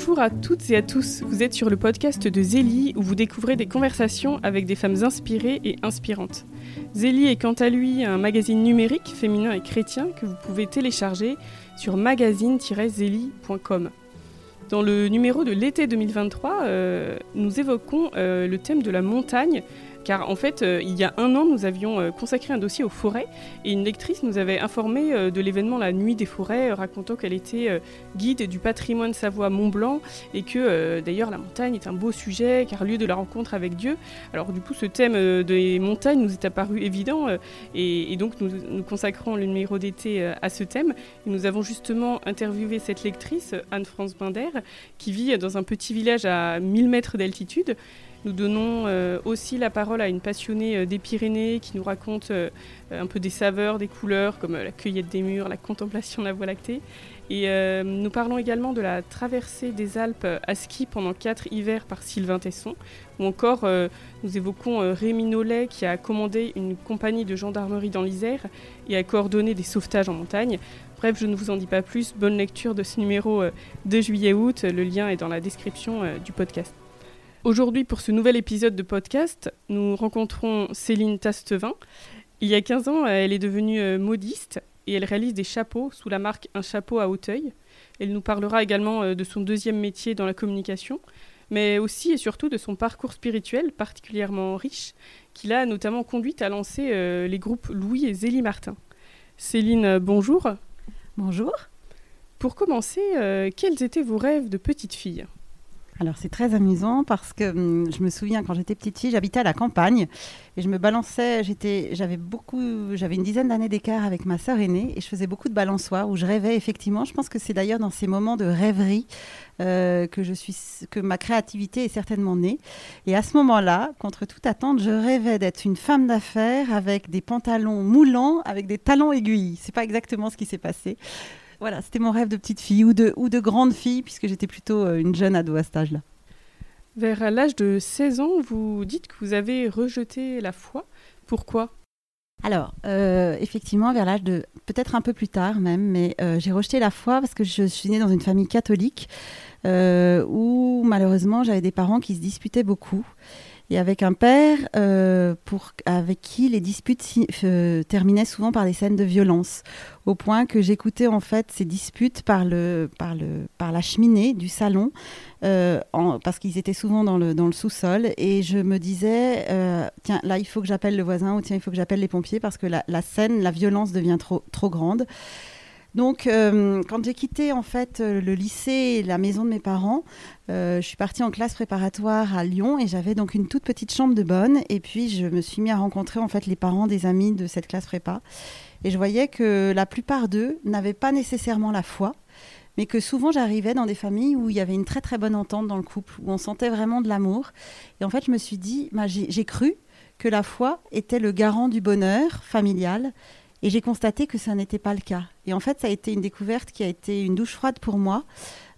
Bonjour à toutes et à tous, vous êtes sur le podcast de Zélie où vous découvrez des conversations avec des femmes inspirées et inspirantes. Zélie est quant à lui un magazine numérique féminin et chrétien que vous pouvez télécharger sur magazine-zélie.com. Dans le numéro de l'été 2023, euh, nous évoquons euh, le thème de la montagne car en fait, euh, il y a un an, nous avions euh, consacré un dossier aux forêts et une lectrice nous avait informé euh, de l'événement La Nuit des forêts, racontant qu'elle était guide du patrimoine Savoie-Mont-Blanc et que d'ailleurs la montagne est un beau sujet car lieu de la rencontre avec Dieu. Alors du coup, ce thème des montagnes nous est apparu évident et, donc nous, nous, consacrons le numéro d'été à ce thème. Et nous avons justement interviewé cette lectrice, Anne-France Binder, qui vit dans un petit village à 1000 mètres d'altitude. Nous donnons euh, aussi la parole à une passionnée euh, des Pyrénées qui nous raconte euh, un peu des saveurs, des couleurs, comme la cueillette des murs, la contemplation de la Voie lactée. Et nous parlons également de la traversée des Alpes à ski pendant quatre hivers par Sylvain Tesson. Ou encore, nous évoquons Rémi Nollet qui a commandé une compagnie de gendarmerie dans l'Isère et a coordonné des sauvetages en montagne. Bref, je ne vous en dis pas plus. Bonne lecture de ce numéro de juillet-août. Le lien est dans la description du podcast. Aujourd'hui, pour ce nouvel épisode de podcast, nous rencontrons Céline Tastevin. Il y a 15 ans, elle est devenue euh, modiste et elle réalise des chapeaux sous la marque Un chapeau à Hauteuil. Elle nous parlera également euh, de son deuxième métier dans la communication, mais aussi et surtout de son parcours spirituel particulièrement riche, qui l'a notamment conduite à lancer euh, les groupes Louis et Zélie Martin. Céline, bonjour. Bonjour. Pour commencer, quels étaient vos rêves de petite fille? Alors c'est très amusant parce que hum, je me souviens quand j'étais petite fille, j'habitais à la campagne et je me balançais, j'étais, j'avais beaucoup, j'avais une dizaine d'années d'écart avec ma sœur aînée et je faisais beaucoup de balançoires où je rêvais effectivement. Je pense que c'est d'ailleurs dans ces moments de rêverie euh, que je suis, que ma créativité est certainement née. Et à ce moment-là, contre toute attente, je rêvais d'être une femme d'affaires avec des pantalons moulants, avec des talons aiguilles. C'est pas exactement ce qui s'est passé. Voilà, c'était mon rêve de petite fille ou de, ou de grande fille, puisque j'étais plutôt euh, une jeune ado à cet âge-là. Vers l'âge de 16 ans, vous dites que vous avez rejeté la foi. Pourquoi? Alors, euh, effectivement, vers l'âge de peut-être un peu plus tard même, mais euh, j'ai rejeté la foi parce que je suis née dans une famille catholique où malheureusement j'avais des parents qui se disputaient beaucoup et avec un père euh, pour, avec qui les disputes euh, terminaient souvent par des scènes de violence, au point que j'écoutais en fait ces disputes par, le, par, le, par la cheminée du salon, euh, parce qu'ils étaient souvent dans le, dans le sous-sol, et je me disais, tiens, là il faut que j'appelle le voisin, ou tiens, il faut que j'appelle les pompiers, parce que la, la scène, la violence devient trop, trop grande. Donc, euh, quand j'ai quitté en fait euh, le lycée et la maison de mes parents, euh, je suis partie en classe préparatoire à Lyon et j'avais donc une toute petite chambre de bonne. Et puis, je me suis mis à rencontrer en fait les parents des amis de cette classe prépa. Et je voyais que la plupart d'eux n'avaient pas nécessairement la foi, mais que souvent j'arrivais dans des familles où il y avait une très très bonne entente dans le couple, où on sentait vraiment de l'amour. Et en fait, je me suis dit, bah, j'ai cru que la foi était le garant du bonheur familial et j'ai constaté que ça n'était pas le cas. Et en fait, ça a été une découverte qui a été une douche froide pour moi,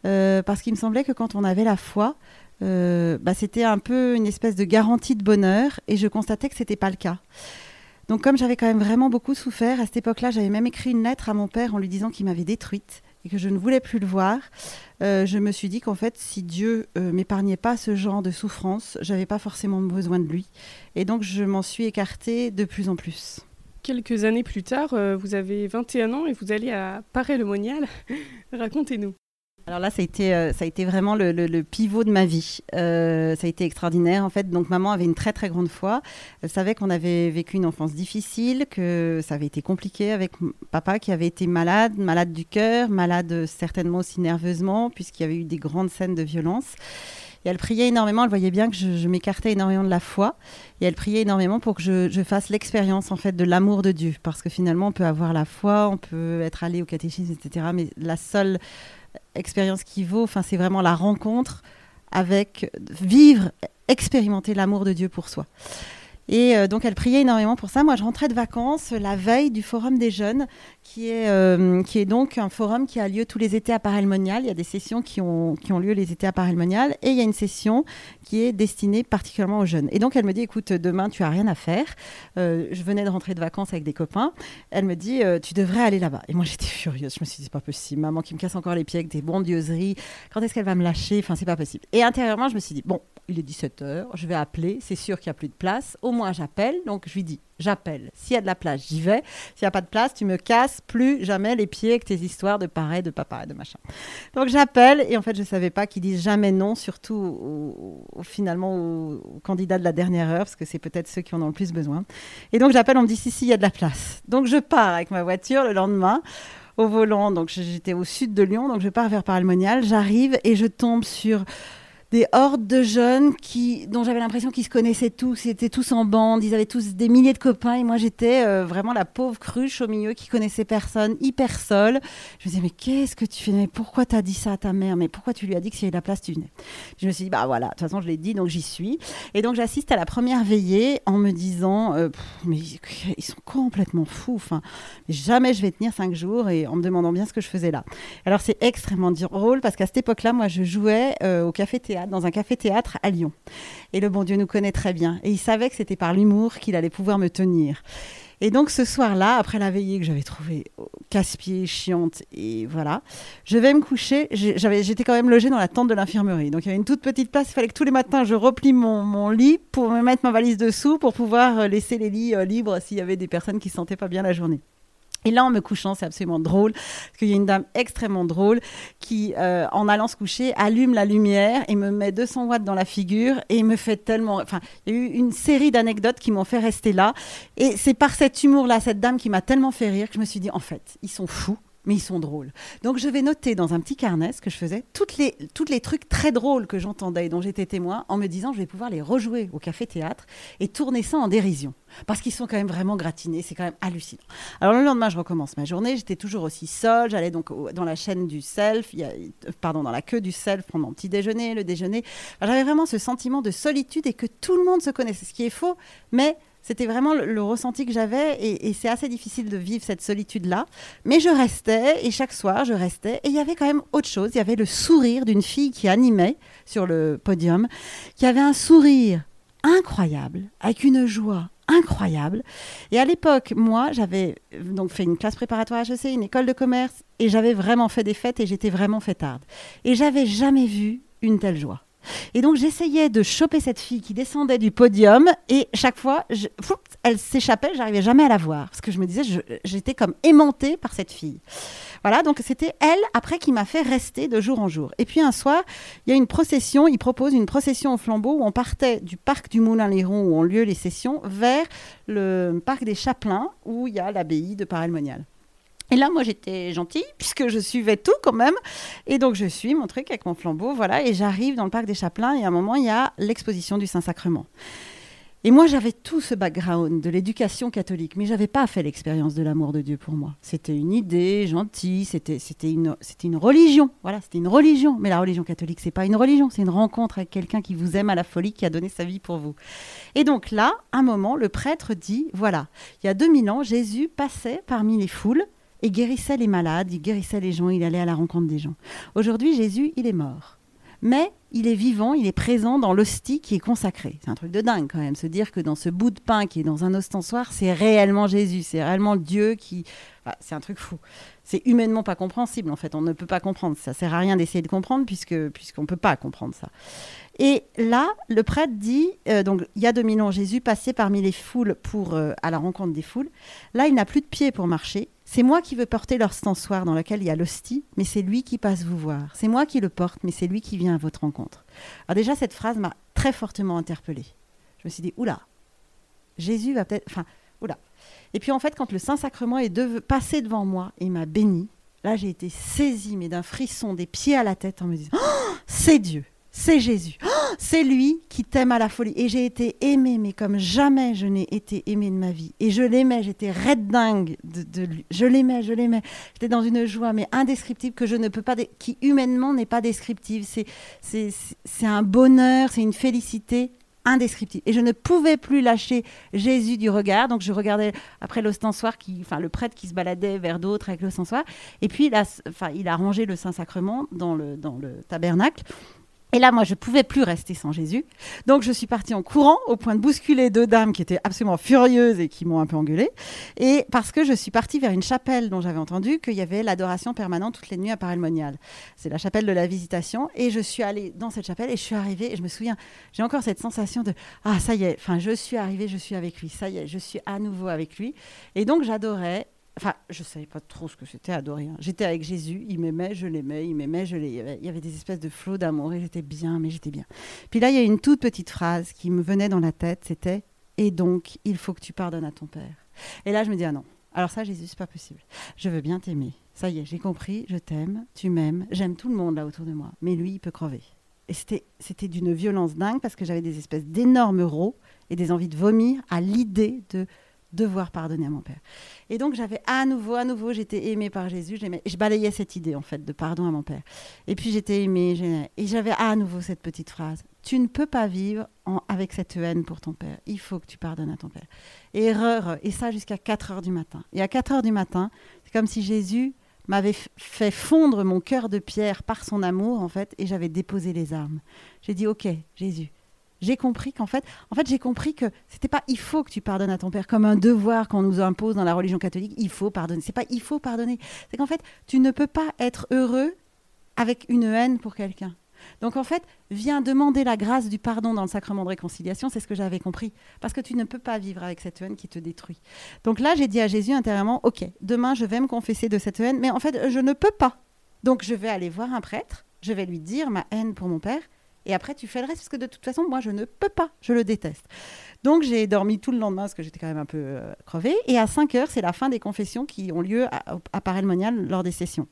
euh, parce qu'il me semblait que quand on avait la foi, euh, bah, c'était un peu une espèce de garantie de bonheur, et je constatais que c'était pas le cas. Donc comme j'avais quand même vraiment beaucoup souffert, à cette époque-là, j'avais même écrit une lettre à mon père en lui disant qu'il m'avait détruite et que je ne voulais plus le voir. Euh, je me suis dit qu'en fait, si Dieu m'épargnait pas ce genre de souffrance, j'avais pas forcément besoin de lui. Et donc je m'en suis écartée de plus en plus. Quelques années plus tard, euh, vous avez 21 ans et vous allez à Paray-le-Monial. Racontez-nous. Alors là, ça a été, euh, ça a été vraiment le, pivot de ma vie. Euh, ça a été extraordinaire. En fait, donc maman avait une très très grande foi. Elle savait qu'on avait vécu une enfance difficile, que ça avait été compliqué avec papa qui avait été malade, malade du cœur, malade certainement aussi nerveusement, puisqu'il y avait eu des grandes scènes de violence. Et elle priait énormément, elle voyait bien que je, m'écartais énormément de la foi. Et elle priait énormément pour que je, fasse l'expérience en fait de l'amour de Dieu. Parce que finalement, on peut avoir la foi, on peut être allé au catéchisme, etc. Mais la seule expérience qui vaut, c'est vraiment la rencontre avec vivre, expérimenter l'amour de Dieu pour soi. Et euh, donc elle priait énormément pour ça. Moi, je rentrais de vacances la veille du Forum des jeunes qui est, euh, qui est donc un forum qui a lieu tous les étés à Parelmonial. Il y a des sessions qui ont, qui ont lieu les étés à Parelmonial et il y a une session qui est destinée particulièrement aux jeunes. Et donc elle me dit, écoute, demain tu as rien à faire. Euh, je venais de rentrer de vacances avec des copains. Elle me dit, euh, tu devrais aller là-bas. Et moi j'étais furieuse. Je me suis dit, c'est pas possible. Maman qui me casse encore les pieds avec des bondieuseries. Quand est-ce qu'elle va me lâcher? Enfin, c'est pas possible. Et intérieurement, je me suis dit, bon, il est 17h, je vais appeler, c'est sûr qu'il n'y a plus de place, au moins j'appelle, donc je lui dis, j'appelle, s'il y a de la place, j'y vais, s'il n'y a pas de place, tu me casses plus jamais les pieds avec tes histoires de pareil, de papa et de machin. Donc j'appelle, et en fait je ne savais pas qu'ils disent jamais non, surtout finalement aux, candidats de la dernière heure, parce que c'est peut-être ceux qui en ont le plus besoin. Et donc j'appelle, on me dit, si, si, il y a de la place. Donc je pars avec ma voiture le lendemain au volant, donc j'étais au sud de Lyon, donc je pars vers Paralmonial, j'arrive et je tombe sur des hordes de jeunes qui, dont j'avais l'impression qu'ils se connaissaient tous, ils étaient tous en bande, ils avaient tous des milliers de copains et moi j'étais euh, vraiment la pauvre cruche au milieu qui connaissait personne, hyper seule. Je me disais mais qu'est-ce que tu fais? Mais pourquoi t'as dit ça à ta mère? Mais pourquoi tu lui as dit que s'il y avait de la place tu venais? Je me suis dit bah voilà, de toute façon je l'ai dit donc j'y suis. Et donc j'assiste à la première veillée en me disant euh, mais ils sont complètement fous. Enfin jamais je vais tenir cinq jours et en me demandant bien ce que je faisais là. Alors c'est extrêmement drôle parce qu'à cette époque-là moi je jouais euh, au café théâtre dans un café-théâtre à Lyon. Et le bon Dieu nous connaît très bien. Et il savait que c'était par l'humour qu'il allait pouvoir me tenir. Et donc ce soir-là, après la veillée que j'avais trouvée casse-pied, chiante, et voilà, je vais me coucher. J'étais quand même logée dans la tente de l'infirmerie. Donc il y avait une toute petite place. Il fallait que tous les matins, je replie mon, lit pour me mettre ma valise dessous pour pouvoir laisser les lits euh, libres s'il y avait des personnes qui ne se sentaient pas bien la journée. Et là, en me couchant, c'est absolument drôle, parce qu'il y a une dame extrêmement drôle qui, euh, en allant se coucher, allume la lumière et me met 200 watts dans la figure et me fait tellement... Enfin, il y a eu une série d'anecdotes qui m'ont fait rester là. Et c'est par cet humour-là, cette dame qui m'a tellement fait rire, que je me suis dit, en fait, ils sont fous mais ils sont drôles. Donc je vais noter dans un petit carnet ce que je faisais, toutes les, toutes les trucs très drôles que j'entendais et dont j'étais témoin, en me disant je vais pouvoir les rejouer au café-théâtre et tourner ça en dérision. Parce qu'ils sont quand même vraiment gratinés, c'est quand même hallucinant. Alors le lendemain, je recommence ma journée, j'étais toujours aussi seule, j'allais donc dans la chaîne du self, pardon, dans la queue du self, prendre mon petit déjeuner, le déjeuner. J'avais vraiment ce sentiment de solitude et que tout le monde se connaissait, ce qui est faux, mais c'était vraiment le, ressenti que j'avais et, c'est assez difficile de vivre cette solitude-là. Mais je restais et chaque soir, je restais. Et il y avait quand même autre chose. Il y avait le sourire d'une fille qui animait sur le podium, qui avait un sourire incroyable, avec une joie incroyable. Et à l'époque, moi, j'avais donc fait une classe préparatoire à HEC, une école de commerce, et j'avais vraiment fait des fêtes et j'étais vraiment fêtarde. Et j'avais jamais vu une telle joie. Et donc j'essayais de choper cette fille qui descendait du podium et chaque fois, elle s'échappait, j'arrivais jamais à la voir parce que je me disais, j'étais comme aimantée par cette fille. Voilà, donc c'était elle après qui m'a fait rester de jour en jour. Et puis un soir, il y a une procession, il propose une procession au flambeau où on partait du parc du Moulin-Léron où ont lieu les sessions vers le parc des Chapelains où il y a l'abbaye de Parelmonial. Et là, moi, j'étais gentille puisque je suivais tout quand même. Et donc, je suis mon truc avec mon flambeau, voilà. Et j'arrive dans le parc des Chapelains et à un moment, il y a l'exposition du Saint-Sacrement. Et moi, j'avais tout ce background de l'éducation catholique, mais j'avais pas fait l'expérience de l'amour de Dieu pour moi. C'était une idée gentille, c'était une une religion, voilà, c'était une religion. Mais la religion catholique, c'est pas une religion, c'est une rencontre avec quelqu'un qui vous aime à la folie, qui a donné sa vie pour vous. Et donc là, un moment, le prêtre dit voilà, il y a 2000 ans, Jésus passait parmi les foules et guérissait les malades, il guérissait les gens, il allait à la rencontre des gens. Aujourd'hui, Jésus, il est mort. Mais il est vivant, il est présent dans l'hostie qui est consacrée. C'est un truc de dingue quand même, se dire que dans ce bout de pain qui est dans un ostensoir, c'est réellement Jésus, c'est réellement Dieu qui... c'est un truc fou. C'est humainement pas compréhensible en fait, on ne peut pas comprendre. Ça sert à rien d'essayer de comprendre puisque puisqu'on ne peut pas comprendre ça. Et là, le prêtre dit, euh, donc il y a 2000 ans, Jésus passait parmi les foules pour euh, à la rencontre des foules. Là, il n'a plus de pied pour marcher. C'est moi qui veux porter leur stançoire dans lequel il y a l'hostie, mais c'est lui qui passe vous voir. C'est moi qui le porte, mais c'est lui qui vient à votre rencontre. Alors déjà, cette phrase m'a très fortement interpellée. Je me suis dit, oula, Jésus va peut-être... Enfin, oula. Et puis en fait, quand le Saint-Sacrement est passé devant moi et m'a béni, là j'ai été saisie, mais d'un frisson des pieds à la tête en me disant, oh, c'est Dieu c'est Jésus. Oh, c'est lui qui t'aime à la folie. Et j'ai été aimée, mais comme jamais je n'ai été aimée de ma vie. Et je l'aimais, j'étais red dingue de, lui. Je l'aimais, je l'aimais. J'étais dans une joie, mais indescriptible, que je ne peux pas, qui humainement n'est pas descriptive. C'est, un bonheur, c'est une félicité indescriptible. Et je ne pouvais plus lâcher Jésus du regard. Donc je regardais après l'ostensoir, qui, enfin le prêtre qui se baladait vers d'autres avec l'ostensoir. Et puis là, enfin, il a rangé le Saint-Sacrement dans le tabernacle. Et là, moi, je pouvais plus rester sans Jésus. Donc, je suis partie en courant au point de bousculer deux dames qui étaient absolument furieuses et qui m'ont un peu engueulée. Et parce que je suis partie vers une chapelle dont j'avais entendu qu'il y avait l'adoration permanente toutes les nuits à Paray-le-Monial. C'est la chapelle de la Visitation. Et je suis allée dans cette chapelle et je suis arrivée. Et je me souviens, j'ai encore cette sensation de Ah, ça y est, enfin, je suis arrivée, je suis avec lui. Ça y est, je suis à nouveau avec lui. Et donc, j'adorais. Enfin, je savais pas trop ce que c'était adorer. hein. J'étais avec Jésus, il m'aimait, je l'aimais, il m'aimait, je l'aimais. Il y avait des espèces de flots d'amour et j'étais bien, mais j'étais bien. Puis là, il y a une toute petite phrase qui me venait dans la tête, c'était Et donc, il faut que tu pardonnes à ton père. Et là, je me dis Ah non, alors ça, Jésus, c'est pas possible. Je veux bien t'aimer. Ça y est, j'ai compris, je t'aime, tu m'aimes, j'aime tout le monde là autour de moi, mais lui, il peut crever. Et c'était, d'une violence dingue parce que j'avais des espèces d'énormes rots et des envies de vomir à l'idée de devoir pardonner à mon père. Et donc j'avais à nouveau, à nouveau, j'étais aimée par Jésus, j'aimais- je balayais cette idée en fait de pardon à mon père. Et puis j'étais aimée, et j'avais à nouveau cette petite phrase tu ne peux pas vivre en- avec cette haine pour ton père. Il faut que tu pardonnes à ton père. Erreur, et ça jusqu'à 4 heures du matin. Et à 4 heures du matin, c'est comme si Jésus m'avait fait fondre mon cœur de pierre par son amour en fait, et j'avais déposé les armes. J'ai dit ok, Jésus, j'ai compris qu'en fait, en fait, j'ai compris que c'était pas il faut que tu pardonnes à ton père comme un devoir qu'on nous impose dans la religion catholique. Il faut pardonner. C'est pas il faut pardonner. C'est qu'en fait, tu ne peux pas être heureux avec une haine pour quelqu'un. Donc en fait, viens demander la grâce du pardon dans le sacrement de réconciliation, c'est ce que j'avais compris. Parce que tu ne peux pas vivre avec cette haine qui te détruit. Donc là, j'ai dit à Jésus intérieurement, ok, demain je vais me confesser de cette haine, mais en fait, je ne peux pas. Donc je vais aller voir un prêtre, je vais lui dire ma haine pour mon père, et après tu fais le reste, parce que de toute façon, moi je ne peux pas, je le déteste. Donc j'ai dormi tout le lendemain, parce que j'étais quand même un peu euh, crevée, et à 5 heures, c'est la fin des confessions qui ont lieu à, à lors des sessions.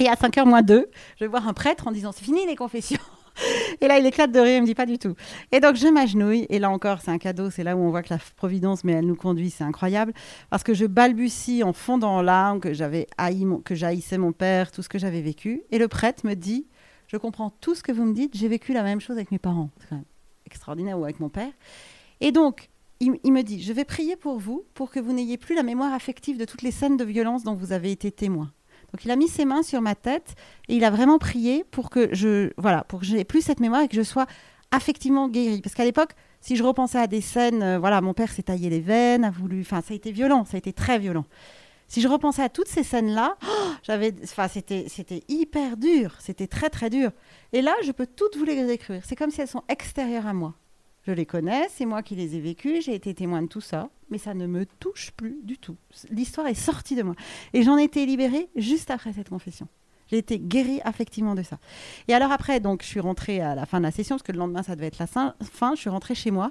Et à 5h moins 2, je vais voir un prêtre en disant c'est fini les confessions. Et là, il éclate de rire, il me dit pas du tout. Et donc, je m'agenouille. Et là encore, c'est un cadeau. C'est là où on voit que la providence, mais elle nous conduit, c'est incroyable. Parce que je balbutie en fondant en larmes que j'avais haï, mon- que j'haïssais mon père, tout ce que j'avais vécu. Et le prêtre me dit Je comprends tout ce que vous me dites. J'ai vécu la même chose avec mes parents. C'est quand même extraordinaire, ou avec mon père. Et donc, il, me dit Je vais prier pour vous, pour que vous n'ayez plus la mémoire affective de toutes les scènes de violence dont vous avez été témoin. Donc il a mis ses mains sur ma tête et il a vraiment prié pour que je voilà pour que j'ai plus cette mémoire et que je sois affectivement guérie. Parce qu'à l'époque, si je repensais à des scènes, euh, voilà, mon père s'est taillé les veines, a voulu, enfin ça a été violent, ça a été très violent. Si je repensais à toutes ces scènes-là, oh, j'avais, enfin c'était c'était hyper dur, c'était très très dur. Et là, je peux toutes vous les décrire. C'est comme si elles sont extérieures à moi. Je les connais, c'est moi qui les ai vécues, j'ai été témoin de tout ça, mais ça ne me touche plus du tout. L'histoire est sortie de moi. Et j'en ai été libérée juste après cette confession. J'ai été guérie affectivement de ça. Et alors après, donc, je suis rentrée à la fin de la session, parce que le lendemain, ça devait être la fin. Je suis rentrée chez moi.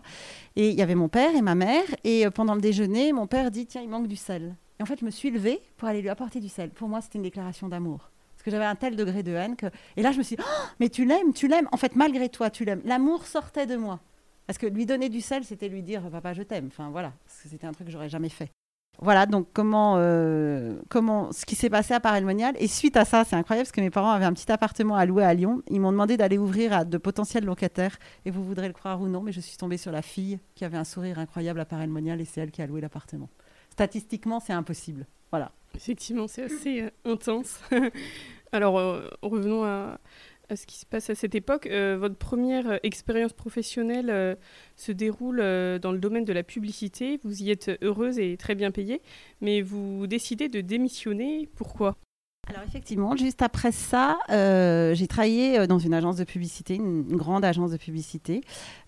Et il y avait mon père et ma mère. Et euh, pendant le déjeuner, mon père dit, tiens, il manque du sel. En fait, je me suis levée pour aller lui apporter du sel. Pour moi, c'était une déclaration d'amour. Parce que j'avais un tel degré de haine que... Et là, je me suis dit, Oh, mais tu l'aimes, tu l'aimes. En fait, malgré toi, tu l'aimes. L'amour sortait de moi. Parce que lui donner du sel, c'était lui dire papa, je t'aime. Enfin voilà, c'était un truc que j'aurais jamais fait. Voilà donc comment, euh, comment ce qui s'est passé à Paray-le-Monial. Et suite à ça, c'est incroyable parce que mes parents avaient un petit appartement à louer à Lyon. Ils m'ont demandé d'aller ouvrir à de potentiels locataires. Et vous voudrez le croire ou non, mais je suis tombée sur la fille qui avait un sourire incroyable à Paray-le-Monial et c'est elle qui a loué l'appartement. Statistiquement, c'est impossible. Voilà. Effectivement, c'est assez euh, intense. Alors, euh, revenons à, ce qui se passe à cette époque. Euh, votre première expérience professionnelle se déroule dans le domaine de la publicité. Vous y êtes heureuse et très bien payée, mais vous décidez de démissionner. Pourquoi? Alors effectivement, juste après ça, euh, j'ai travaillé euh, dans une agence de publicité, une, grande agence de publicité.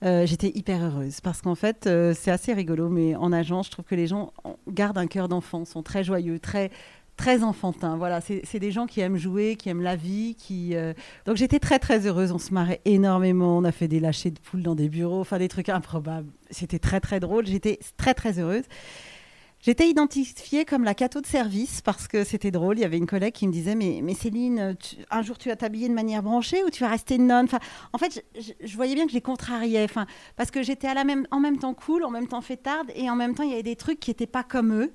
Euh, J'étais hyper heureuse parce qu'en fait, c'est assez rigolo, mais en agence, je trouve que les gens gardent un cœur d'enfant, sont très joyeux, très très enfantins. Voilà, c'est des gens qui aiment jouer, qui aiment la vie, qui. Donc j'étais très très heureuse. On se marrait énormément. On a fait des lâchers de poules dans des bureaux, enfin des trucs improbables. C'était très très drôle. J'étais très très heureuse. J'étais identifiée comme la cateau de service parce que c'était drôle. Il y avait une collègue qui me disait Mais, mais Céline, un jour tu vas t'habiller de manière branchée ou tu vas rester nonne? Enfin, En fait, je, voyais bien que je les contrariais. Enfin, parce que j'étais même, en même temps cool, en même temps fêtarde et en même temps il y avait des trucs qui n'étaient pas comme eux.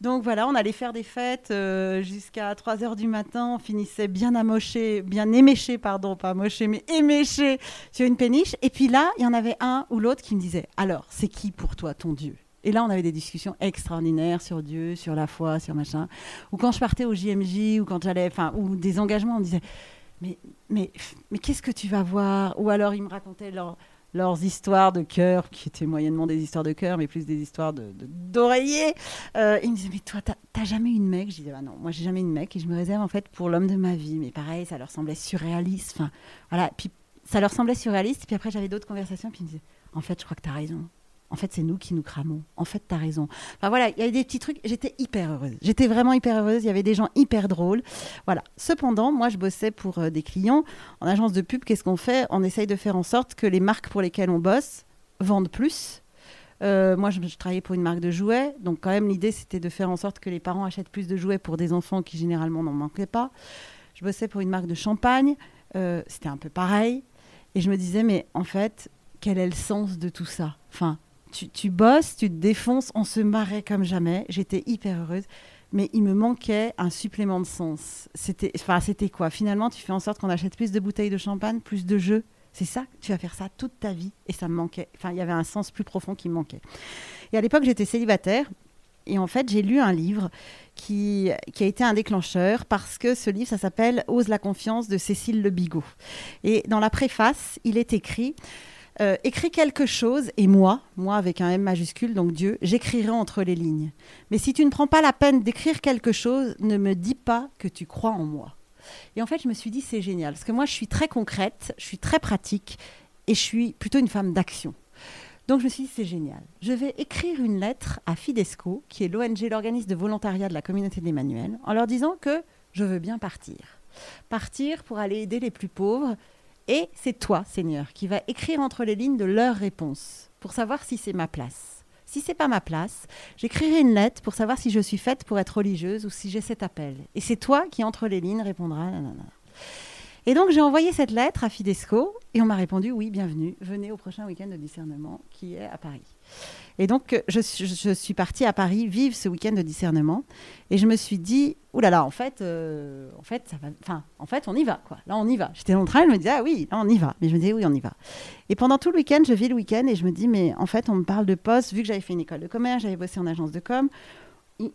Donc voilà, on allait faire des fêtes euh, jusqu'à 3 h du matin. On finissait bien amoché, bien éméché, pardon, pas amoché, mais éméché sur une péniche. Et puis là, il y en avait un ou l'autre qui me disait Alors, c'est qui pour toi ton Dieu? Et là, on avait des discussions extraordinaires sur Dieu, sur la foi, sur machin. Ou quand je partais au JMJ, ou quand j'allais, enfin, ou des engagements, on me disait, mais, mais, mais qu'est-ce que tu vas voir? Ou alors, ils me racontaient leurs histoires de cœur, qui étaient moyennement des histoires de cœur, mais plus des histoires d'oreiller. De, euh, ils me disaient, mais toi, t'as jamais une mec Je disais, bah non, moi, j'ai jamais une mec, et je me réserve en fait pour l'homme de ma vie. Mais pareil, ça leur semblait surréaliste. Enfin, voilà. Puis ça leur semblait surréaliste. Puis après, j'avais d'autres conversations, puis ils me disaient, en fait, je crois que tu as raison. En fait, c'est nous qui nous cramons. En fait, tu as raison. Enfin voilà, il y avait des petits trucs. J'étais hyper heureuse. J'étais vraiment hyper heureuse. Il y avait des gens hyper drôles. Voilà. Cependant, moi, je bossais pour euh, des clients. En agence de pub, qu'est-ce qu'on fait? On essaye de faire en sorte que les marques pour lesquelles on bosse vendent plus. Euh, moi, je, travaillais pour une marque de jouets. Donc, quand même, l'idée, c'était de faire en sorte que les parents achètent plus de jouets pour des enfants qui, généralement, n'en manquaient pas. Je bossais pour une marque de champagne. Euh, c'était un peu pareil. Et je me disais, mais en fait, quel est le sens de tout ça? Enfin, tu, bosses, tu te défonces, on se marrait comme jamais. J'étais hyper heureuse. Mais il me manquait un supplément de sens. C'était, enfin, c'était quoi? Finalement, tu fais en sorte qu'on achète plus de bouteilles de champagne, plus de jeux. C'est ça, tu vas faire ça toute ta vie. Et ça me manquait. Enfin, il y avait un sens plus profond qui me manquait. Et à l'époque, j'étais célibataire. Et en fait, j'ai lu un livre qui, qui, a été un déclencheur parce que ce livre, ça s'appelle Ose la confiance de Cécile Le Bigot. Et dans la préface, il est écrit euh, écris quelque chose et moi, moi avec un M majuscule, donc Dieu, j'écrirai entre les lignes. Mais si tu ne prends pas la peine d'écrire quelque chose, ne me dis pas que tu crois en moi. Et en fait, je me suis dit, c'est génial, parce que moi, je suis très concrète, je suis très pratique, et je suis plutôt une femme d'action. Donc je me suis dit, c'est génial. Je vais écrire une lettre à Fidesco, qui est l'ONG, l'organisme de volontariat de la communauté d'Emmanuel, en leur disant que je veux bien partir. Partir pour aller aider les plus pauvres et c'est toi, Seigneur, qui va écrire entre les lignes de leurs réponses pour savoir si c'est ma place. Si c'est pas ma place, j'écrirai une lettre pour savoir si je suis faite pour être religieuse ou si j'ai cet appel. Et c'est toi qui, entre les lignes, répondras. Et donc j'ai envoyé cette lettre à Fidesco et on m'a répondu oui, bienvenue, venez au prochain week-end de discernement qui est à Paris. Et donc, je, suis partie à Paris vivre ce week-end de discernement. Et je me suis dit, oulala, en fait, euh, en fait, ça va, enfin, en fait, on y va, quoi. Là, on y va. J'étais en train, je me disais, ah oui, là, on y va. Mais je me disais, oui, on y va. Et pendant tout le week-end, je vis le week-end et je me dis, mais en fait, on me parle de poste, vu que j'avais fait une école de commerce, j'avais bossé en agence de com.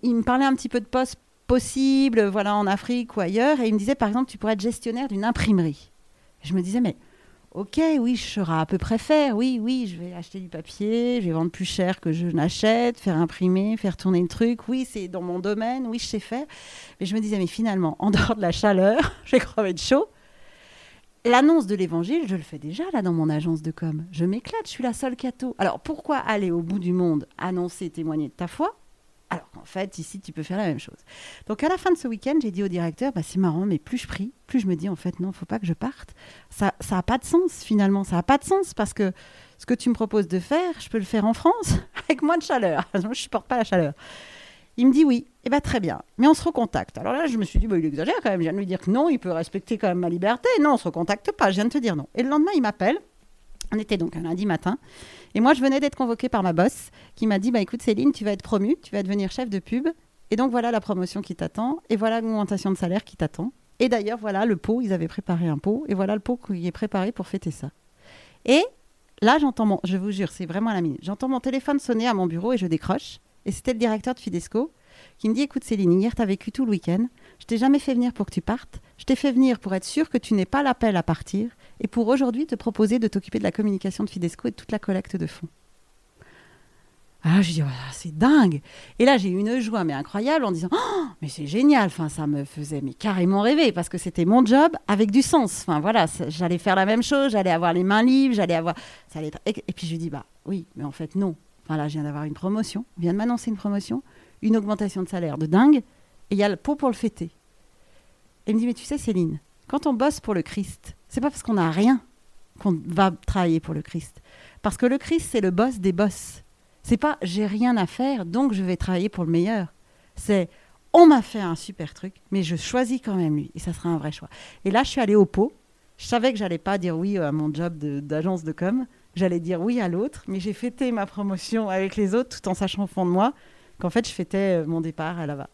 Il, me parlait un petit peu de poste possible, voilà, en Afrique ou ailleurs. Et il me disait, par exemple, tu pourrais être gestionnaire d'une imprimerie. je me disais, mais Ok, oui, je serai à peu près faire. Oui, oui, je vais acheter du papier, je vais vendre plus cher que je n'achète, faire imprimer, faire tourner le truc. Oui, c'est dans mon domaine, oui, je sais faire. Mais je me disais, mais finalement, en dehors de la chaleur, je vais crever de chaud. L'annonce de l'évangile, je le fais déjà là dans mon agence de com. Je m'éclate, je suis la seule cato. Alors pourquoi aller au bout du monde, annoncer, témoigner de ta foi? Alors qu'en fait, ici, tu peux faire la même chose. Donc à la fin de ce week-end, j'ai dit au directeur, bah, c'est marrant, mais plus je prie, plus je me dis, en fait, non, faut pas que je parte. Ça n'a pas de sens, finalement. Ça n'a pas de sens parce que ce que tu me proposes de faire, je peux le faire en France avec moins de chaleur. je ne supporte pas la chaleur. Il me dit oui, et eh bien très bien, mais on se recontacte. Alors là, je me suis dit, bah, il exagère quand même, je viens de lui dire que non, il peut respecter quand même ma liberté. Non, on se recontacte pas, je viens de te dire non. Et le lendemain, il m'appelle, on était donc un lundi matin, et moi, je venais d'être convoquée par ma boss qui m'a dit bah, écoute, Céline, tu vas être promue, tu vas devenir chef de pub. Et donc, voilà la promotion qui t'attend. Et voilà l'augmentation de salaire qui t'attend. Et d'ailleurs, voilà le pot. Ils avaient préparé un pot. Et voilà le pot qui est préparé pour fêter ça. Et là, j'entends mon. Je vous jure, c'est vraiment la minute. J'entends mon téléphone sonner à mon bureau et je décroche. Et c'était le directeur de Fidesco qui me dit Écoute, Céline, hier, tu as vécu tout le week-end. Je t'ai jamais fait venir pour que tu partes. Je t'ai fait venir pour être sûr que tu n'aies pas l'appel à partir et pour aujourd'hui te proposer de t'occuper de la communication de Fidesco et de toute la collecte de fonds. Ah, je dis, oh c'est dingue. Et là, j'ai eu une joie, mais incroyable, en disant, oh, mais c'est génial. Enfin, ça me faisait mais carrément rêver parce que c'était mon job avec du sens. Enfin, voilà, j'allais faire la même chose, j'allais avoir les mains libres, j'allais avoir. Ça allait et, puis je lui dis, bah oui, mais en fait, non. Enfin, là, je viens d'avoir une promotion, on vient de m'annoncer une promotion, une augmentation de salaire de dingue, et il y a le pot pour le fêter. Et il me dit, mais tu sais, Céline, quand on bosse pour le Christ, c'est pas parce qu'on n'a rien qu'on va travailler pour le Christ. Parce que le Christ, c'est le boss des boss. C'est pas j'ai rien à faire, donc je vais travailler pour le meilleur. C'est on m'a fait un super truc, mais je choisis quand même lui, et ça sera un vrai choix. Et là, je suis allée au pot. Je savais que j'allais pas dire oui à mon job d'agence de, com, j'allais dire oui à l'autre, mais j'ai fêté ma promotion avec les autres tout en sachant au fond de moi qu'en fait, je fêtais mon départ à là-bas.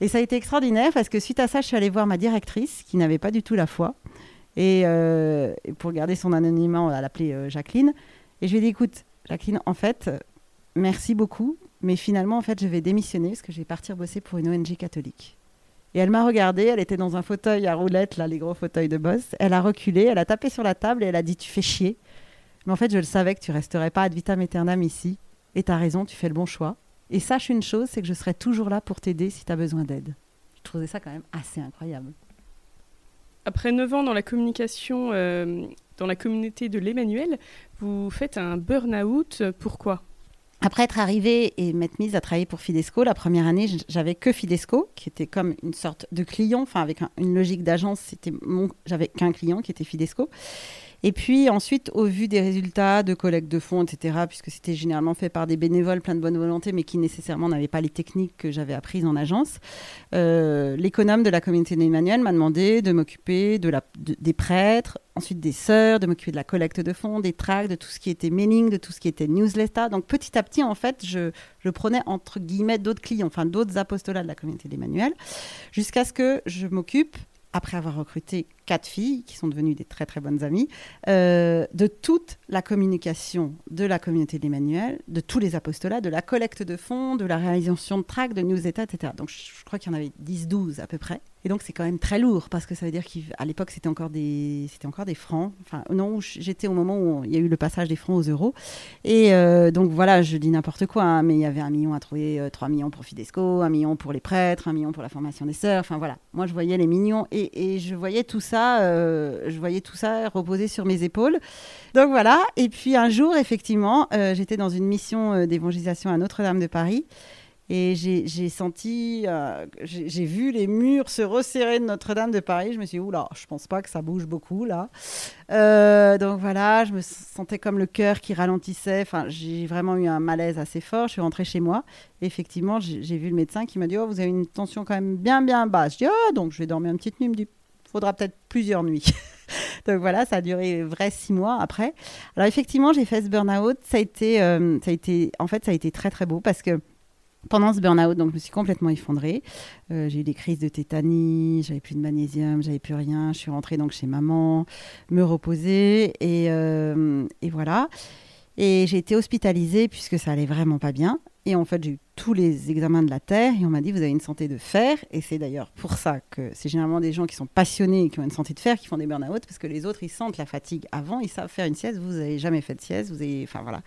Et ça a été extraordinaire parce que suite à ça, je suis allée voir ma directrice qui n'avait pas du tout la foi. Et, euh, pour garder son anonymat, on l'appelait euh, Jacqueline. Et je lui ai dit écoute, Jacqueline, en fait, merci beaucoup, mais finalement, en fait, je vais démissionner parce que je vais partir bosser pour une ONG catholique. Et elle m'a regardée, elle était dans un fauteuil à roulettes, là, les gros fauteuils de boss. Elle a reculé, elle a tapé sur la table et elle a dit Tu fais chier. Mais en fait, je le savais que tu resterais pas ad vitam aeternam ici. Et tu as raison, tu fais le bon choix. Et sache une chose, c'est que je serai toujours là pour t'aider si tu as besoin d'aide. Je trouvais ça quand même assez incroyable. Après 9 ans dans la communication, euh, dans la communauté de l'Emmanuel, vous faites un burn-out. Pourquoi? Après être arrivée et m'être mise à travailler pour Fidesco, la première année, j'avais que Fidesco, qui était comme une sorte de client, enfin avec une logique d'agence, c'était mon, j'avais qu'un client qui était Fidesco. Et puis ensuite, au vu des résultats de collecte de fonds, etc., puisque c'était généralement fait par des bénévoles plein de bonne volonté, mais qui nécessairement n'avaient pas les techniques que j'avais apprises en agence, euh, l'économe de la communauté d'Emmanuel m'a demandé de m'occuper de des prêtres, ensuite des sœurs, de m'occuper de la collecte de fonds, des tracts, de tout ce qui était mailing, de tout ce qui était newsletter. Donc petit à petit, en fait, je, je prenais entre guillemets d'autres clients, enfin d'autres apostolats de la communauté d'Emmanuel, jusqu'à ce que je m'occupe après avoir recruté quatre filles qui sont devenues des très très bonnes amies, euh, de toute la communication de la communauté d'Emmanuel, de tous les apostolats, de la collecte de fonds, de la réalisation de tracts, de newsletters, etc. Donc je, crois qu'il y en avait 10-12 à peu près. Et donc c'est quand même très lourd parce que ça veut dire qu'à l'époque c'était encore des c'était encore des francs. Enfin non, j'étais au moment où il y a eu le passage des francs aux euros. Et euh, donc voilà, je dis n'importe quoi, hein, mais il y avait un million à trouver, 3 euh, millions pour Fidesco, un million pour les prêtres, un million pour la formation des sœurs. Enfin voilà, moi je voyais les millions et, je voyais tout ça euh, je voyais tout ça reposer sur mes épaules. Donc voilà. Et puis un jour, effectivement, euh, j'étais dans une mission d'évangélisation à Notre-Dame de Paris. Et j'ai senti, j'ai vu les murs se resserrer de Notre-Dame de Paris. Je me suis dit, oula, je pense pas que ça bouge beaucoup là. donc voilà, je me sentais comme le cœur qui ralentissait. Enfin, j'ai vraiment eu un malaise assez fort. Je suis rentrée chez moi. effectivement, j'ai vu le médecin qui m'a dit, oh, vous avez une tension quand même bien, bien basse. Je dis, oh, donc je vais dormir une petite nuit. Il me dit, faudra peut-être plusieurs nuits. Donc voilà, ça a duré vrai six mois après. Alors effectivement, j'ai fait ce burn-out. Ça a été, euh, ça a été, en fait, ça a été très très beau parce que pendant ce burn-out, donc je me suis complètement effondrée. Euh, j'ai eu des crises de tétanie, j'avais plus de magnésium, j'avais plus rien. Je suis rentrée donc chez maman, me reposer et, euh, et voilà. Et j'ai été hospitalisée puisque ça allait vraiment pas bien. Et en fait, j'ai eu tous les examens de la Terre et on m'a dit vous avez une santé de fer. Et c'est d'ailleurs pour ça que c'est généralement des gens qui sont passionnés et qui ont une santé de fer qui font des burn-out parce que les autres ils sentent la fatigue avant, ils savent faire une sieste. Vous, n'avez jamais fait de sieste, vous avez, enfin voilà,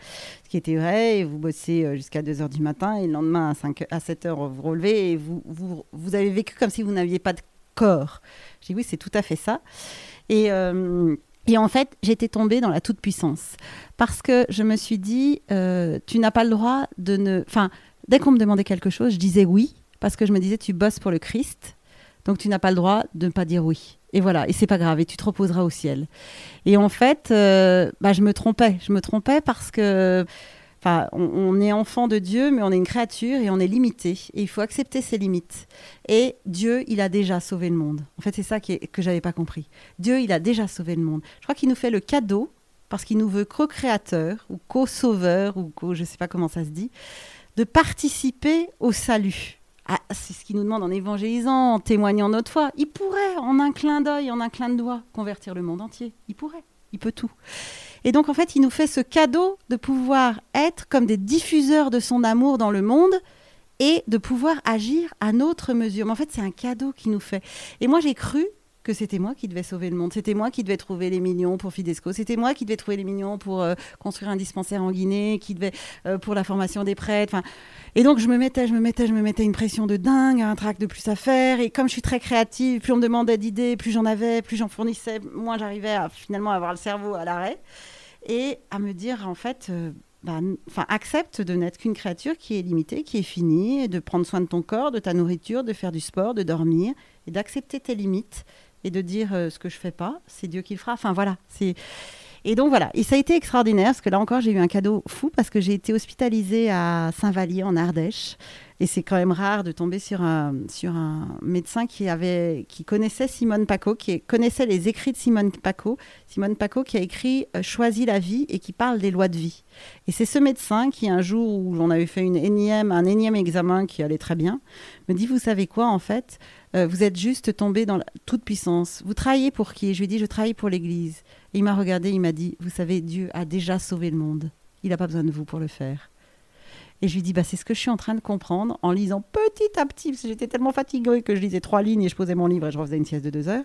ce qui était vrai. Et vous bossez euh, jusqu'à 2 h du matin et le lendemain à, 5, à 7 h vous relevez et vous, vous, vous avez vécu comme si vous n'aviez pas de corps. J'ai dit oui, c'est tout à fait ça. Et. Euh, et en fait, j'étais tombée dans la toute-puissance. Parce que je me suis dit, euh, tu n'as pas le droit de ne. Enfin, dès qu'on me demandait quelque chose, je disais oui. Parce que je me disais, tu bosses pour le Christ. Donc tu n'as pas le droit de ne pas dire oui. Et voilà, et c'est pas grave, et tu te reposeras au ciel. Et en fait, euh, bah, je me trompais. Je me trompais parce que Enfin, on, est enfant de Dieu, mais on est une créature et on est limité. Et il faut accepter ses limites. Et Dieu, il a déjà sauvé le monde. En fait, c'est ça qui est, que j'avais pas compris. Dieu, il a déjà sauvé le monde. Je crois qu'il nous fait le cadeau, parce qu'il nous veut co-créateur, ou co-sauveur, ou co, je sais pas comment ça se dit, de participer au salut. Ah, c'est ce qu'il nous demande en évangélisant, en témoignant notre foi. Il pourrait, en un clin d'œil, en un clin de doigt, convertir le monde entier. Il pourrait. Il peut tout. Et donc, en fait, il nous fait ce cadeau de pouvoir être comme des diffuseurs de son amour dans le monde et de pouvoir agir à notre mesure. Mais en fait, c'est un cadeau qu'il nous fait. Et moi, j'ai cru que c'était moi qui devais sauver le monde. C'était moi qui devais trouver les millions pour Fidesco. C'était moi qui devais trouver les millions pour euh, construire un dispensaire en Guinée, qui devait euh, pour la formation des prêtres. Et donc je me mettais, je me mettais, je me mettais une pression de dingue, un trac de plus à faire. Et comme je suis très créative, plus on me demandait d'idées, plus j'en avais, plus j'en fournissais, moins j'arrivais à finalement avoir le cerveau à l'arrêt et à me dire en fait. Euh, bah, accepte de n'être qu'une créature qui est limitée, qui est finie, et de prendre soin de ton corps, de ta nourriture, de faire du sport, de dormir, et d'accepter tes limites et de dire euh, ce que je fais pas, c'est Dieu qui le fera. Enfin voilà, c'est Et donc voilà, et ça a été extraordinaire parce que là encore j'ai eu un cadeau fou parce que j'ai été hospitalisée à Saint-Vallier en Ardèche. Et c'est quand même rare de tomber sur un, sur un médecin qui, avait, qui connaissait Simone Paco, qui connaissait les écrits de Simone Paco. Simone Paco qui a écrit euh, Choisis la vie et qui parle des lois de vie. Et c'est ce médecin qui, un jour où on avait fait une énième, un énième examen qui allait très bien, me dit Vous savez quoi, en fait? Euh, Vous êtes juste tombé dans la toute puissance. Vous travaillez pour qui? Je lui ai dit Je travaille pour l'Église. Et il m'a regardé, il m'a dit Vous savez, Dieu a déjà sauvé le monde. Il n'a pas besoin de vous pour le faire. Et je lui dis, bah, c'est ce que je suis en train de comprendre en lisant petit à petit, parce que j'étais tellement fatiguée que je lisais trois lignes et je posais mon livre et je refaisais une sieste de deux heures.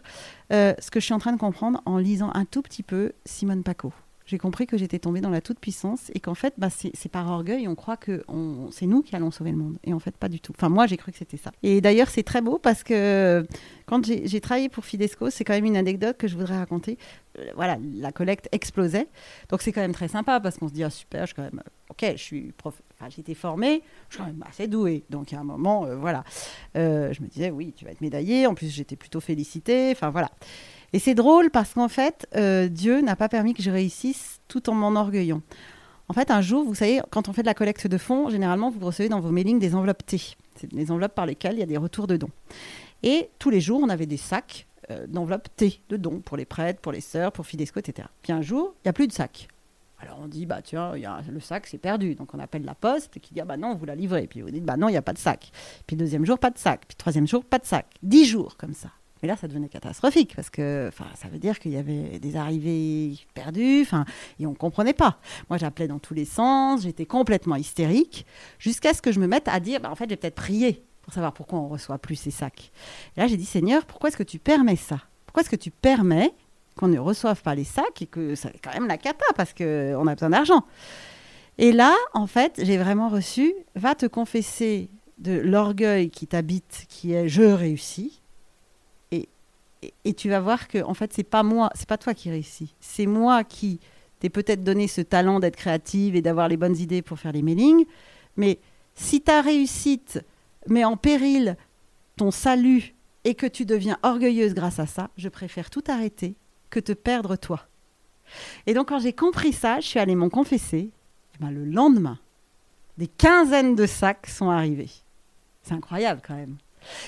Euh, ce que je suis en train de comprendre en lisant un tout petit peu Simone Paco j'ai compris que j'étais tombée dans la toute-puissance et qu'en fait, bah, c'est par orgueil, on croit que c'est nous qui allons sauver le monde. Et en fait, pas du tout. Enfin, moi, j'ai cru que c'était ça. Et d'ailleurs, c'est très beau parce que quand j'ai travaillé pour Fidesco, c'est quand même une anecdote que je voudrais raconter. Euh, voilà, la collecte explosait. Donc, c'est quand même très sympa parce qu'on se dit, ah super, je quand même, ok, je suis prof, été formée, je suis quand même assez douée. Donc, a un moment, euh, voilà. Euh, je me disais, oui, tu vas être médaillée. En plus, j'étais plutôt félicitée. Enfin, voilà. Et c'est drôle parce qu'en fait, euh, Dieu n'a pas permis que je réussisse tout en m'enorgueillant. En fait, un jour, vous savez, quand on fait de la collecte de fonds, généralement, vous recevez dans vos mailings des enveloppes T. C'est des enveloppes par lesquelles il y a des retours de dons. Et tous les jours, on avait des sacs euh, d'enveloppes T de dons pour les prêtres, pour les sœurs, pour Fidesco, etc. Puis un jour, il n'y a plus de sacs. Alors on dit, bah tiens, y a, le sac c'est perdu. Donc on appelle la poste qui dit, ah bah non, vous la livrez. Puis vous dites, bah non, il n'y a pas de sac. Puis deuxième jour, pas de sac. Puis troisième jour, pas de sac. Dix jours comme ça. Mais là, ça devenait catastrophique parce que ça veut dire qu'il y avait des arrivées perdues et on ne comprenait pas. Moi, j'appelais dans tous les sens, j'étais complètement hystérique jusqu'à ce que je me mette à dire bah, en fait, j'ai peut-être prié pour savoir pourquoi on reçoit plus ces sacs. Et là, j'ai dit Seigneur, pourquoi est-ce que tu permets ça? Pourquoi est-ce que tu permets qu'on ne reçoive pas les sacs et que c'est quand même la cata parce qu'on a besoin d'argent? Et là, en fait, j'ai vraiment reçu va te confesser de l'orgueil qui t'habite, qui est je réussis et, tu vas voir que en fait c'est pas moi, c'est pas toi qui réussis, c'est moi qui t'ai peut-être donné ce talent d'être créative et d'avoir les bonnes idées pour faire les mailings, mais si ta réussite met en péril ton salut et que tu deviens orgueilleuse grâce à ça, je préfère tout arrêter que te perdre toi. Et donc quand j'ai compris ça, je suis allée m'en confesser. Ben, le lendemain, des quinzaines de sacs sont arrivés. C'est incroyable quand même.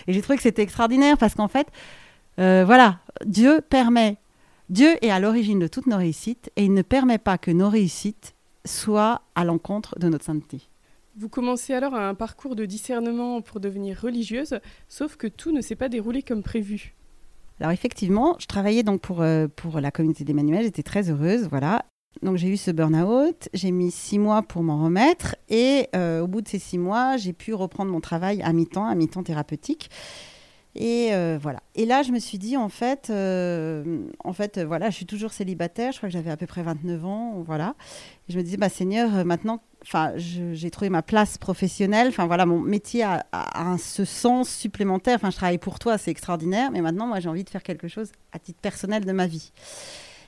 Et j'ai trouvé que c'était extraordinaire parce qu'en fait, euh, voilà, Dieu permet, Dieu est à l'origine de toutes nos réussites et il ne permet pas que nos réussites soient à l'encontre de notre sainteté. Vous commencez alors un parcours de discernement pour devenir religieuse, sauf que tout ne s'est pas déroulé comme prévu. Alors effectivement, je travaillais donc pour, euh, pour la communauté d'Emmanuel, j'étais très heureuse, voilà. Donc j'ai eu ce burn-out, j'ai mis six mois pour m'en remettre et euh, au bout de ces six mois, j'ai pu reprendre mon travail à mi-temps, à mi-temps thérapeutique. Et euh, voilà. Et là, je me suis dit, en fait, euh, en fait, euh, voilà, je suis toujours célibataire. Je crois que j'avais à peu près 29 ans, voilà. Je me disais, bah Seigneur, maintenant, enfin, j'ai trouvé ma place professionnelle. Enfin voilà, mon métier a, a, ce sens supplémentaire. Enfin, je travaille pour toi, c'est extraordinaire. Mais maintenant, moi, j'ai envie de faire quelque chose à titre personnel de ma vie.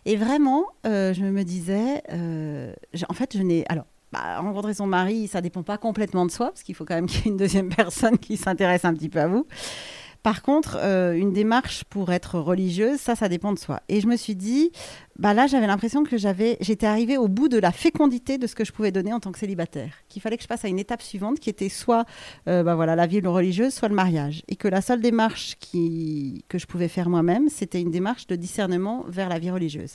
Et vraiment, je me disais, en fait, je n'ai, alors. Bah, rencontrer son mari, ça dépend pas complètement de soi, parce qu'il faut quand même qu'il y ait une deuxième personne qui s'intéresse un petit peu à vous. Par contre, euh, une démarche pour être religieuse, ça, ça dépend de soi. Et je me suis dit, bah là, j'avais l'impression que j'avais, j'étais arrivée au bout de la fécondité de ce que je pouvais donner en tant que célibataire. Qu'il fallait que je passe à une étape suivante, qui était soit, euh, bah voilà, la vie religieuse, soit le mariage. Et que la seule démarche que je pouvais faire moi-même, c'était une démarche de discernement vers la vie religieuse.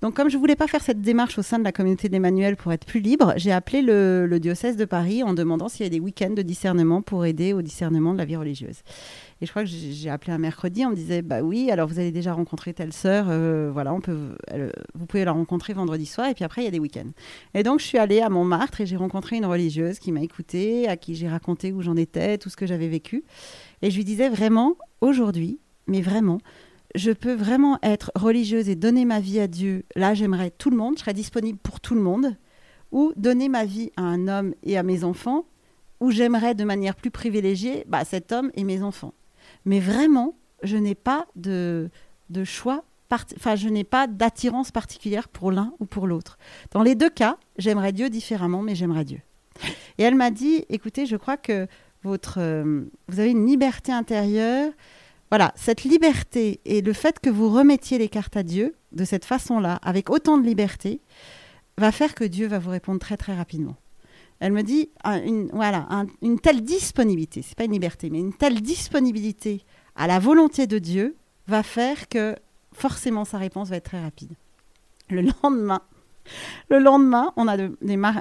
Donc, comme je voulais pas faire cette démarche au sein de la communauté d'Emmanuel pour être plus libre, j'ai appelé le, le, diocèse de Paris en demandant s'il y avait des week-ends de discernement pour aider au discernement de la vie religieuse. Et je crois que j'ai appelé un mercredi, on me disait bah oui, alors vous avez déjà rencontré telle sœur, euh, voilà, on peut, vous pouvez la rencontrer vendredi soir, et puis après il y a des week-ends. Et donc je suis allée à Montmartre et j'ai rencontré une religieuse qui m'a écoutée, à qui j'ai raconté où j'en étais, tout ce que j'avais vécu. Et je lui disais vraiment, aujourd'hui, mais vraiment, je peux vraiment être religieuse et donner ma vie à Dieu. Là, j'aimerais tout le monde, je serais disponible pour tout le monde. Ou donner ma vie à un homme et à mes enfants, ou j'aimerais de manière plus privilégiée bah, cet homme et mes enfants. Mais vraiment, je n'ai pas de, choix, enfin, je n'ai pas d'attirance particulière pour l'un ou pour l'autre. Dans les deux cas, j'aimerais Dieu différemment, mais j'aimerais Dieu. Et elle m'a dit, écoutez, je crois que votre, euh, vous avez une liberté intérieure voilà, cette liberté et le fait que vous remettiez les cartes à Dieu de cette façon-là, avec autant de liberté, va faire que Dieu va vous répondre très très rapidement. Elle me dit, voilà, une telle disponibilité, c'est pas une liberté, mais une telle disponibilité à la volonté de Dieu va faire que forcément sa réponse va être très rapide. Le lendemain, le lendemain, on a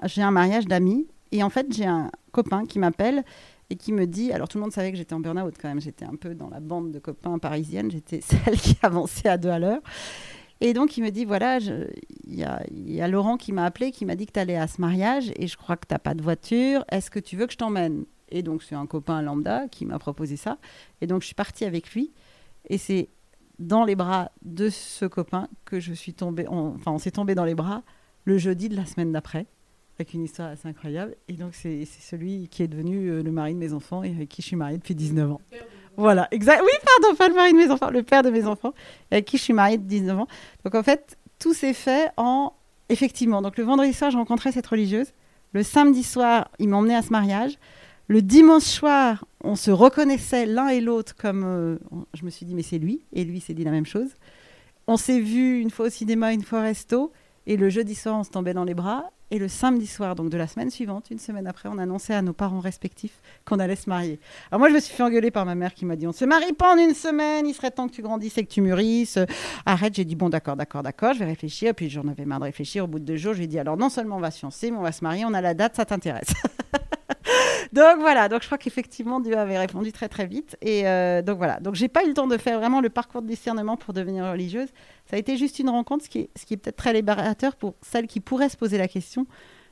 j'ai un mariage d'amis et en fait j'ai un copain qui m'appelle et qui me dit, alors tout le monde savait que j'étais en burn-out quand même, j'étais un peu dans la bande de copains parisiennes, j'étais celle qui avançait à deux à l'heure. Et donc il me dit, voilà, il y a, Laurent qui m'a appelé, qui m'a dit que tu allais à ce mariage et je crois que tu pas de voiture, est-ce que tu veux que je t'emmène? Et donc c'est un copain lambda qui m'a proposé ça. Et donc je suis partie avec lui. Et c'est dans les bras de ce copain que je suis tombée, enfin on s'est tombé dans les bras le jeudi de la semaine d'après avec une histoire assez incroyable. Et donc, c'est celui qui est devenu euh, le mari de mes enfants et avec qui je suis mariée depuis 19 ans. Voilà, exact. Oui, pardon, pas le mari de mes enfants, le père de mes enfants, avec qui je suis mariée depuis 19 ans. Donc, en fait, tout s'est fait en. Effectivement. Donc, le vendredi soir, je rencontrais cette religieuse. Le samedi soir, il m'emmenait à ce mariage. Le dimanche soir, on se reconnaissait l'un et l'autre comme. Euh, je me suis dit, mais c'est lui. Et lui s'est dit la même chose. On s'est vu une fois au cinéma, une fois au resto. Et le jeudi soir, on se tombait dans les bras. Et le samedi soir, donc de la semaine suivante, une semaine après, on annonçait à nos parents respectifs qu'on allait se marier. Alors moi, je me suis fait engueuler par ma mère qui m'a dit on se marie pas en une semaine, il serait temps que tu grandisses et que tu mûrisses. Arrête, j'ai dit bon, d'accord, d'accord, d'accord, je vais réfléchir. Et puis j'en avais marre de réfléchir. Au bout de deux jours, j'ai dit alors non seulement on va se fiancer, mais on va se marier, on a la date, ça t'intéresse. donc voilà, donc je crois qu'effectivement Dieu avait répondu très très vite. Et euh, donc voilà, donc j'ai pas eu le temps de faire vraiment le parcours de discernement pour devenir religieuse. Ça a été juste une rencontre, ce qui est, peut-être très libérateur pour celles qui pourraient se poser la question.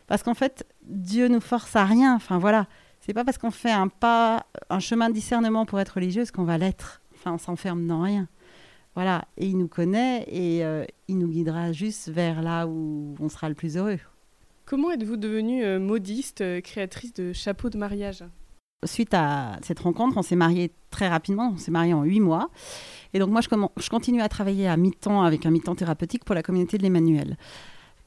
Parce qu'en fait, Dieu nous force à rien. Enfin voilà, c'est pas parce qu'on fait un pas, un chemin de discernement pour être religieuse qu'on va l'être. Enfin, on s'enferme dans rien. Voilà, et il nous connaît et euh, il nous guidera juste vers là où on sera le plus heureux. Comment êtes-vous devenue euh, modiste, euh, créatrice de chapeaux de mariage? Suite à cette rencontre, on s'est marié très rapidement, on s'est marié en huit mois. Et donc moi, je, je continue à travailler à mi-temps avec un mi-temps thérapeutique pour la communauté de l'Emmanuel.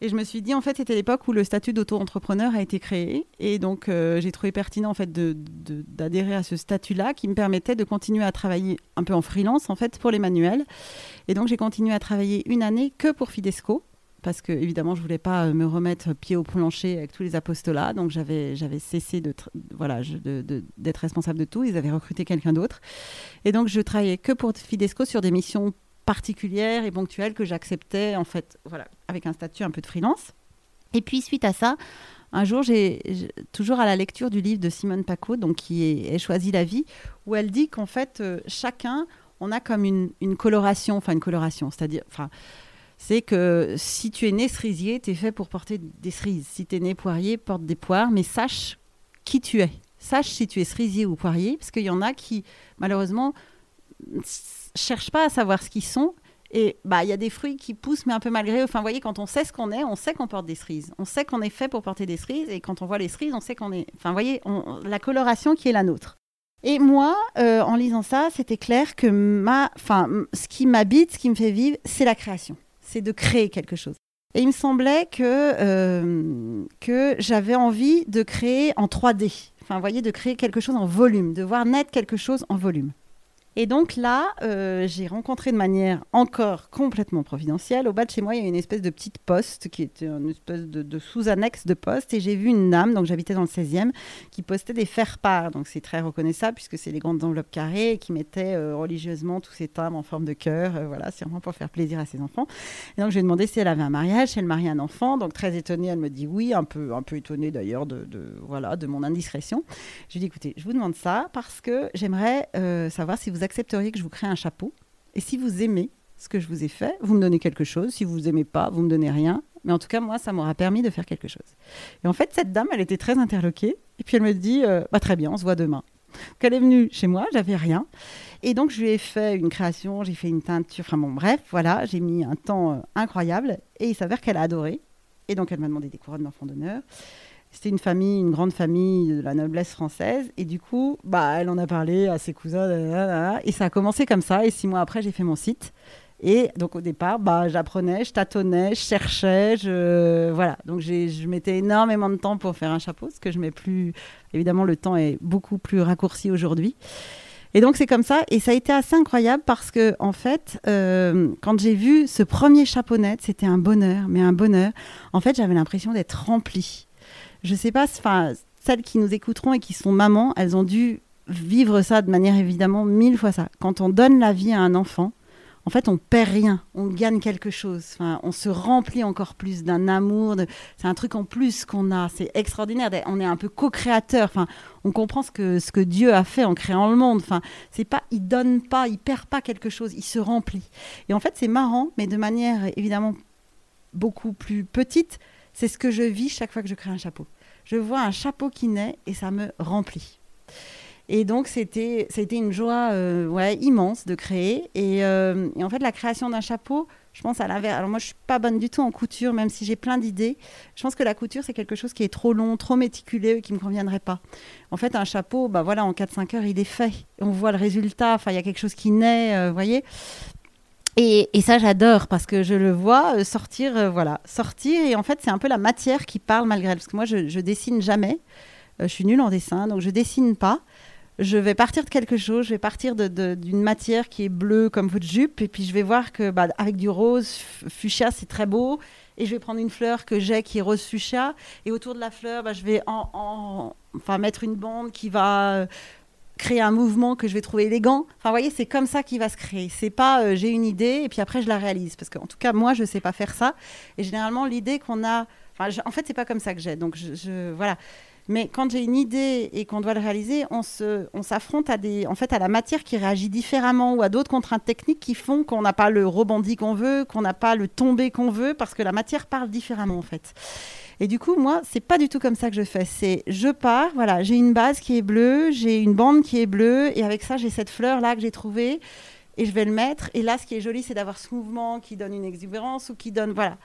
Et je me suis dit, en fait, c'était l'époque où le statut d'auto-entrepreneur a été créé. Et donc, euh, j'ai trouvé pertinent, en fait, d'adhérer à ce statut-là qui me permettait de continuer à travailler un peu en freelance, en fait, pour les manuels. Et donc, j'ai continué à travailler une année que pour Fidesco parce que évidemment je voulais pas euh, me remettre pied au plancher avec tous les apostolats. Donc j'avais j'avais cessé de voilà d'être responsable de tout. Ils avaient recruté quelqu'un d'autre. Et donc je travaillais que pour Fidesco sur des missions particulières et ponctuelles que j'acceptais en fait voilà avec un statut un peu de freelance. Et puis suite à ça un jour, j'ai toujours à la lecture du livre de Simone Paco, donc qui est, Choisi la vie, où elle dit qu'en fait, euh, chacun, on a comme une, une coloration, enfin une coloration, c'est-à-dire, enfin, c'est que si tu es né cerisier, tu es fait pour porter des cerises. Si tu es né poirier, porte des poires, mais sache qui tu es. Sache si tu es cerisier ou poirier, parce qu'il y en a qui, malheureusement, cherchent pas à savoir ce qu'ils sont. Et bah, il y a des fruits qui poussent, mais un peu malgré eux. Enfin, vous voyez, quand on sait ce qu'on est, on sait qu'on porte des cerises. On sait qu'on est fait pour porter des cerises. Et quand on voit les cerises, on sait qu'on est. Enfin, vous voyez, la coloration qui est la nôtre. Et moi, euh, en lisant ça, c'était clair que ma, enfin, ce qui m'habite, ce qui me fait vivre, c'est la création c'est de créer quelque chose. Et il me semblait que, euh, j'avais envie de créer en 3D. Enfin, voyez, de créer quelque chose en volume, de voir naître quelque chose en volume. Et donc là, euh, j'ai rencontré de manière encore complètement providentielle. Au bas de chez moi, il y a une espèce de petite poste qui était une espèce de, sous-annexe de poste. Et j'ai vu une dame, donc j'habitais dans le 16e, qui postait des faire-part. Donc c'est très reconnaissable puisque c'est les grandes enveloppes carrées qui mettaient euh, religieusement tous ces timbres en forme de cœur. Euh, voilà, c'est vraiment pour faire plaisir à ses enfants. Et donc je lui ai demandé si elle avait un mariage, si elle mariait un enfant. Donc très étonnée, elle me dit oui, un peu, un peu étonnée d'ailleurs de, voilà, de mon indiscrétion. Je lui dit écoutez, je vous demande ça parce que j'aimerais savoir si vous accepteriez que je vous crée un chapeau Et si vous aimez ce que je vous ai fait, vous me donnez quelque chose. Si vous aimez pas, vous me donnez rien. Mais en tout cas, moi, ça m'aura permis de faire quelque chose. Et en fait, cette dame, elle était très interloquée. Et puis elle me dit, euh, bah, très bien, on se voit demain. Donc elle est venue chez moi, j'avais rien. Et donc je lui ai fait une création, j'ai fait une teinture, enfin bon, bref, voilà, j'ai mis un temps euh, incroyable. Et il s'avère qu'elle a adoré. Et donc elle m'a demandé des couronnes d'enfant d'honneur. C'était une famille, une grande famille de la noblesse française. Et du coup, bah, elle en a parlé à ses cousins. et ça a commencé comme ça. Et six mois après, j'ai fait mon site. Et donc au départ, bah, j'apprenais, je tâtonnais, je cherchais, je voilà. Donc je mettais énormément de temps pour faire un chapeau, ce que je mets plus. Évidemment, le temps est beaucoup plus raccourci aujourd'hui. Et donc c'est comme ça, et ça a été assez incroyable parce que en fait, euh, quand j'ai vu ce premier chapeau net, c'était un bonheur, mais un bonheur. En fait, j'avais l'impression d'être remplie. Je sais pas, celles qui nous écouteront et qui sont mamans, elles ont dû vivre ça de manière évidemment mille fois ça. Quand on donne la vie à un enfant, en fait, on perd rien, on gagne quelque chose. Enfin, on se remplit encore plus d'un amour. De... C'est un truc en plus qu'on a. C'est extraordinaire. On est un peu co-créateur. Enfin, on comprend ce que, ce que Dieu a fait en créant le monde. Enfin, c'est pas, il donne pas, il perd pas quelque chose, il se remplit. Et en fait, c'est marrant, mais de manière évidemment beaucoup plus petite. C'est ce que je vis chaque fois que je crée un chapeau. Je vois un chapeau qui naît et ça me remplit. Et donc, c'était, une joie euh, immense de créer. Euh, et, en fait, la création d'un chapeau, je pense à l'inverse. Alors, moi, je suis pas bonne du tout en couture, même si j'ai plein d'idées. Je pense que la couture, c'est quelque chose qui est trop long, trop méticuleux, qui ne me conviendrait pas. En fait, un chapeau, bah voilà, en 4-5 heures, il est fait. On voit le résultat. Enfin, il y a quelque chose qui naît, euh, vous voyez. Et, ça, j'adore parce que je le vois sortir, voilà, sortir. Et en fait, c'est un peu la matière qui parle malgré elle. Parce que moi, je, je dessine jamais. je suis nulle en dessin, donc je dessine pas je vais partir de quelque chose, je vais partir d'une matière qui est bleue comme votre jupe, et puis je vais voir que bah, avec du rose fuchsia, c'est très beau, et je vais prendre une fleur que j'ai qui est rose fuchsia, et autour de la fleur, bah, je vais en, enfin, mettre une bande qui va euh, créer un mouvement que je vais trouver élégant. Enfin, voyez, c'est comme ça qu'il va se créer. C'est pas euh, j'ai une idée et puis après je la réalise, parce qu'en tout cas moi je sais pas faire ça, et généralement l'idée qu'on a, en fait c'est pas comme ça que j'ai, donc je voilà. Mais quand j'ai une idée et qu'on doit le réaliser, on se, on s'affronte à des, en fait, à la matière qui réagit différemment ou à d'autres contraintes techniques qui font qu'on n'a pas le rebondi qu'on veut, qu'on n'a pas le tombé qu'on veut, parce que la matière parle différemment en fait. Et du coup, moi, c'est pas du tout comme ça que je fais. C'est je pars, voilà, j'ai une base qui est bleue, j'ai une bande qui est bleue, et avec ça, j'ai cette fleur là que j'ai trouvée, et je vais le mettre. Et là, ce qui est joli, c'est d'avoir ce mouvement qui donne une exubérance ou qui donne, voilà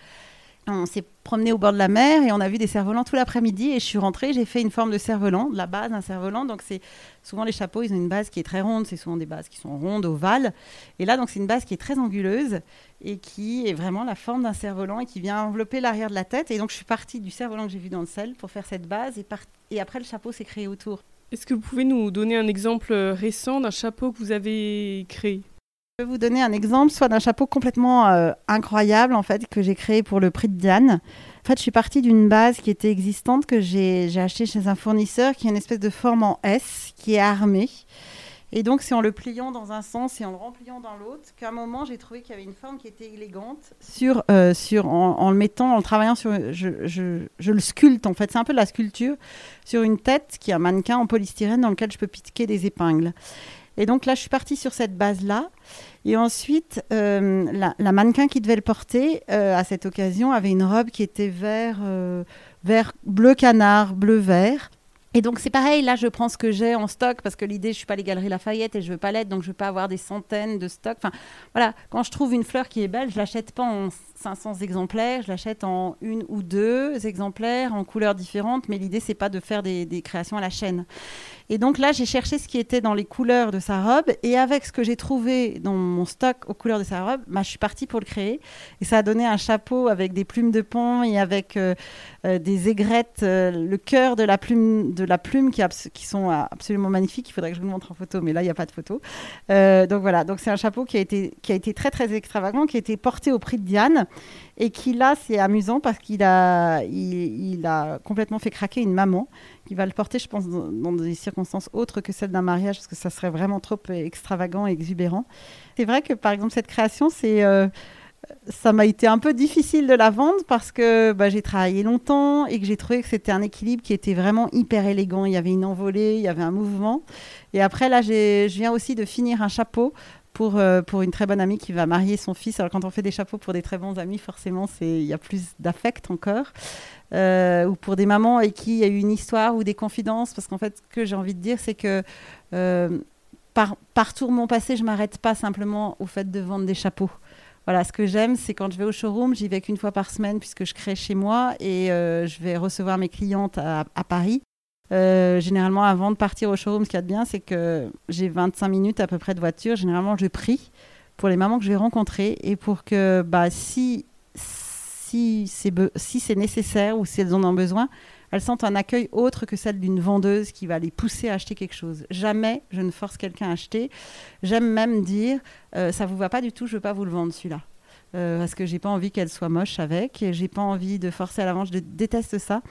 on s'est promené au bord de la mer et on a vu des cerfs-volants tout l'après-midi. Et je suis rentrée, j'ai fait une forme de cerf-volant, de la base d'un cerf-volant. Donc, c'est souvent les chapeaux, ils ont une base qui est très ronde. C'est souvent des bases qui sont rondes, ovales. Et là, donc, c'est une base qui est très anguleuse et qui est vraiment la forme d'un cerf-volant et qui vient envelopper l'arrière de la tête. Et donc, je suis partie du cerf-volant que j'ai vu dans le sel pour faire cette base. Et, et après, le chapeau s'est créé autour. Est-ce que vous pouvez nous donner un exemple récent d'un chapeau que vous avez créé? Je vais vous donner un exemple, soit d'un chapeau complètement euh, incroyable en fait que j'ai créé pour le prix de Diane. En fait, je suis partie d'une base qui était existante que j'ai acheté chez un fournisseur qui a une espèce de forme en S qui est armée. Et donc, c'est en le pliant dans un sens et en le rempliant dans l'autre qu'à un moment, j'ai trouvé qu'il y avait une forme qui était élégante sur, euh, sur, en, le mettant, en le travaillant sur. Je, je, je le sculpte en fait, c'est un peu de la sculpture sur une tête qui est un mannequin en polystyrène dans lequel je peux piquer des épingles. Et donc là, je suis partie sur cette base-là. Et ensuite, euh, la, mannequin qui devait le porter, euh, à cette occasion, avait une robe qui était vert, euh, vert bleu canard, bleu vert. Et donc c'est pareil, là je prends ce que j'ai en stock parce que l'idée, je suis pas les Galeries Lafayette et je veux pas l'être, donc je veux pas avoir des centaines de stocks. Enfin voilà, quand je trouve une fleur qui est belle, je l'achète pas en 500 exemplaires, je l'achète en une ou deux exemplaires en couleurs différentes, mais l'idée c'est pas de faire des, créations à la chaîne. Et donc là, j'ai cherché ce qui était dans les couleurs de sa robe. Et avec ce que j'ai trouvé dans mon stock aux couleurs de sa robe, bah, je suis partie pour le créer. Et ça a donné un chapeau avec des plumes de pont et avec euh, euh, des aigrettes, euh, le cœur de la plume, de la plume qui, qui, sont absolument magnifiques. Il faudrait que je vous le montre en photo, mais là, il n'y a pas de photo. donc voilà, donc c'est un chapeau qui a, été, qui a été très, très extravagant, qui a été porté au prix de Diane et qui là, c'est amusant parce qu'il a, il, a complètement fait craquer une maman qui va le porter, je pense, dans, des circonstances autres que celles d'un mariage, parce que ça serait vraiment trop extravagant et exubérant. C'est vrai que, par exemple, cette création, c'est... Euh, ça m'a été un peu difficile de la vendre parce que bah, j'ai travaillé longtemps et que j'ai trouvé que c'était un équilibre qui était vraiment hyper élégant. Il y avait une envolée, il y avait un mouvement. Et après, là, je viens aussi de finir un chapeau pour, euh, pour une très bonne amie qui va marier son fils. Alors quand on fait des chapeaux pour des très bons amis, forcément, il y a plus d'affect encore. Euh, ou pour des mamans avec qui il a eu une histoire ou des confidences. Parce qu'en fait, ce que j'ai envie de dire, c'est que euh, par, mon passé, je m'arrête pas simplement au fait de vendre des chapeaux. Voilà, ce que j'aime, c'est quand je vais au showroom, j'y vais qu'une fois par semaine puisque je crée chez moi et je vais recevoir mes clientes à Paris. Euh, généralement, avant de partir au showroom, ce qu'il y a de bien, c'est que j'ai 25 minutes à peu près de voiture. Généralement, je prie pour les mamans que je vais rencontrer et pour que, bah, si, si c'est si nécessaire ou si elles en ont besoin, elles sentent un accueil autre que celle d'une vendeuse qui va les pousser à acheter quelque chose. Jamais je ne force quelqu'un à acheter. J'aime même dire, euh, ça vous va pas du tout, je veux pas vous le vendre celui-là. Euh, parce que j'ai pas envie qu'elle soit moche avec, j'ai pas envie de forcer à la vente, je déteste ça.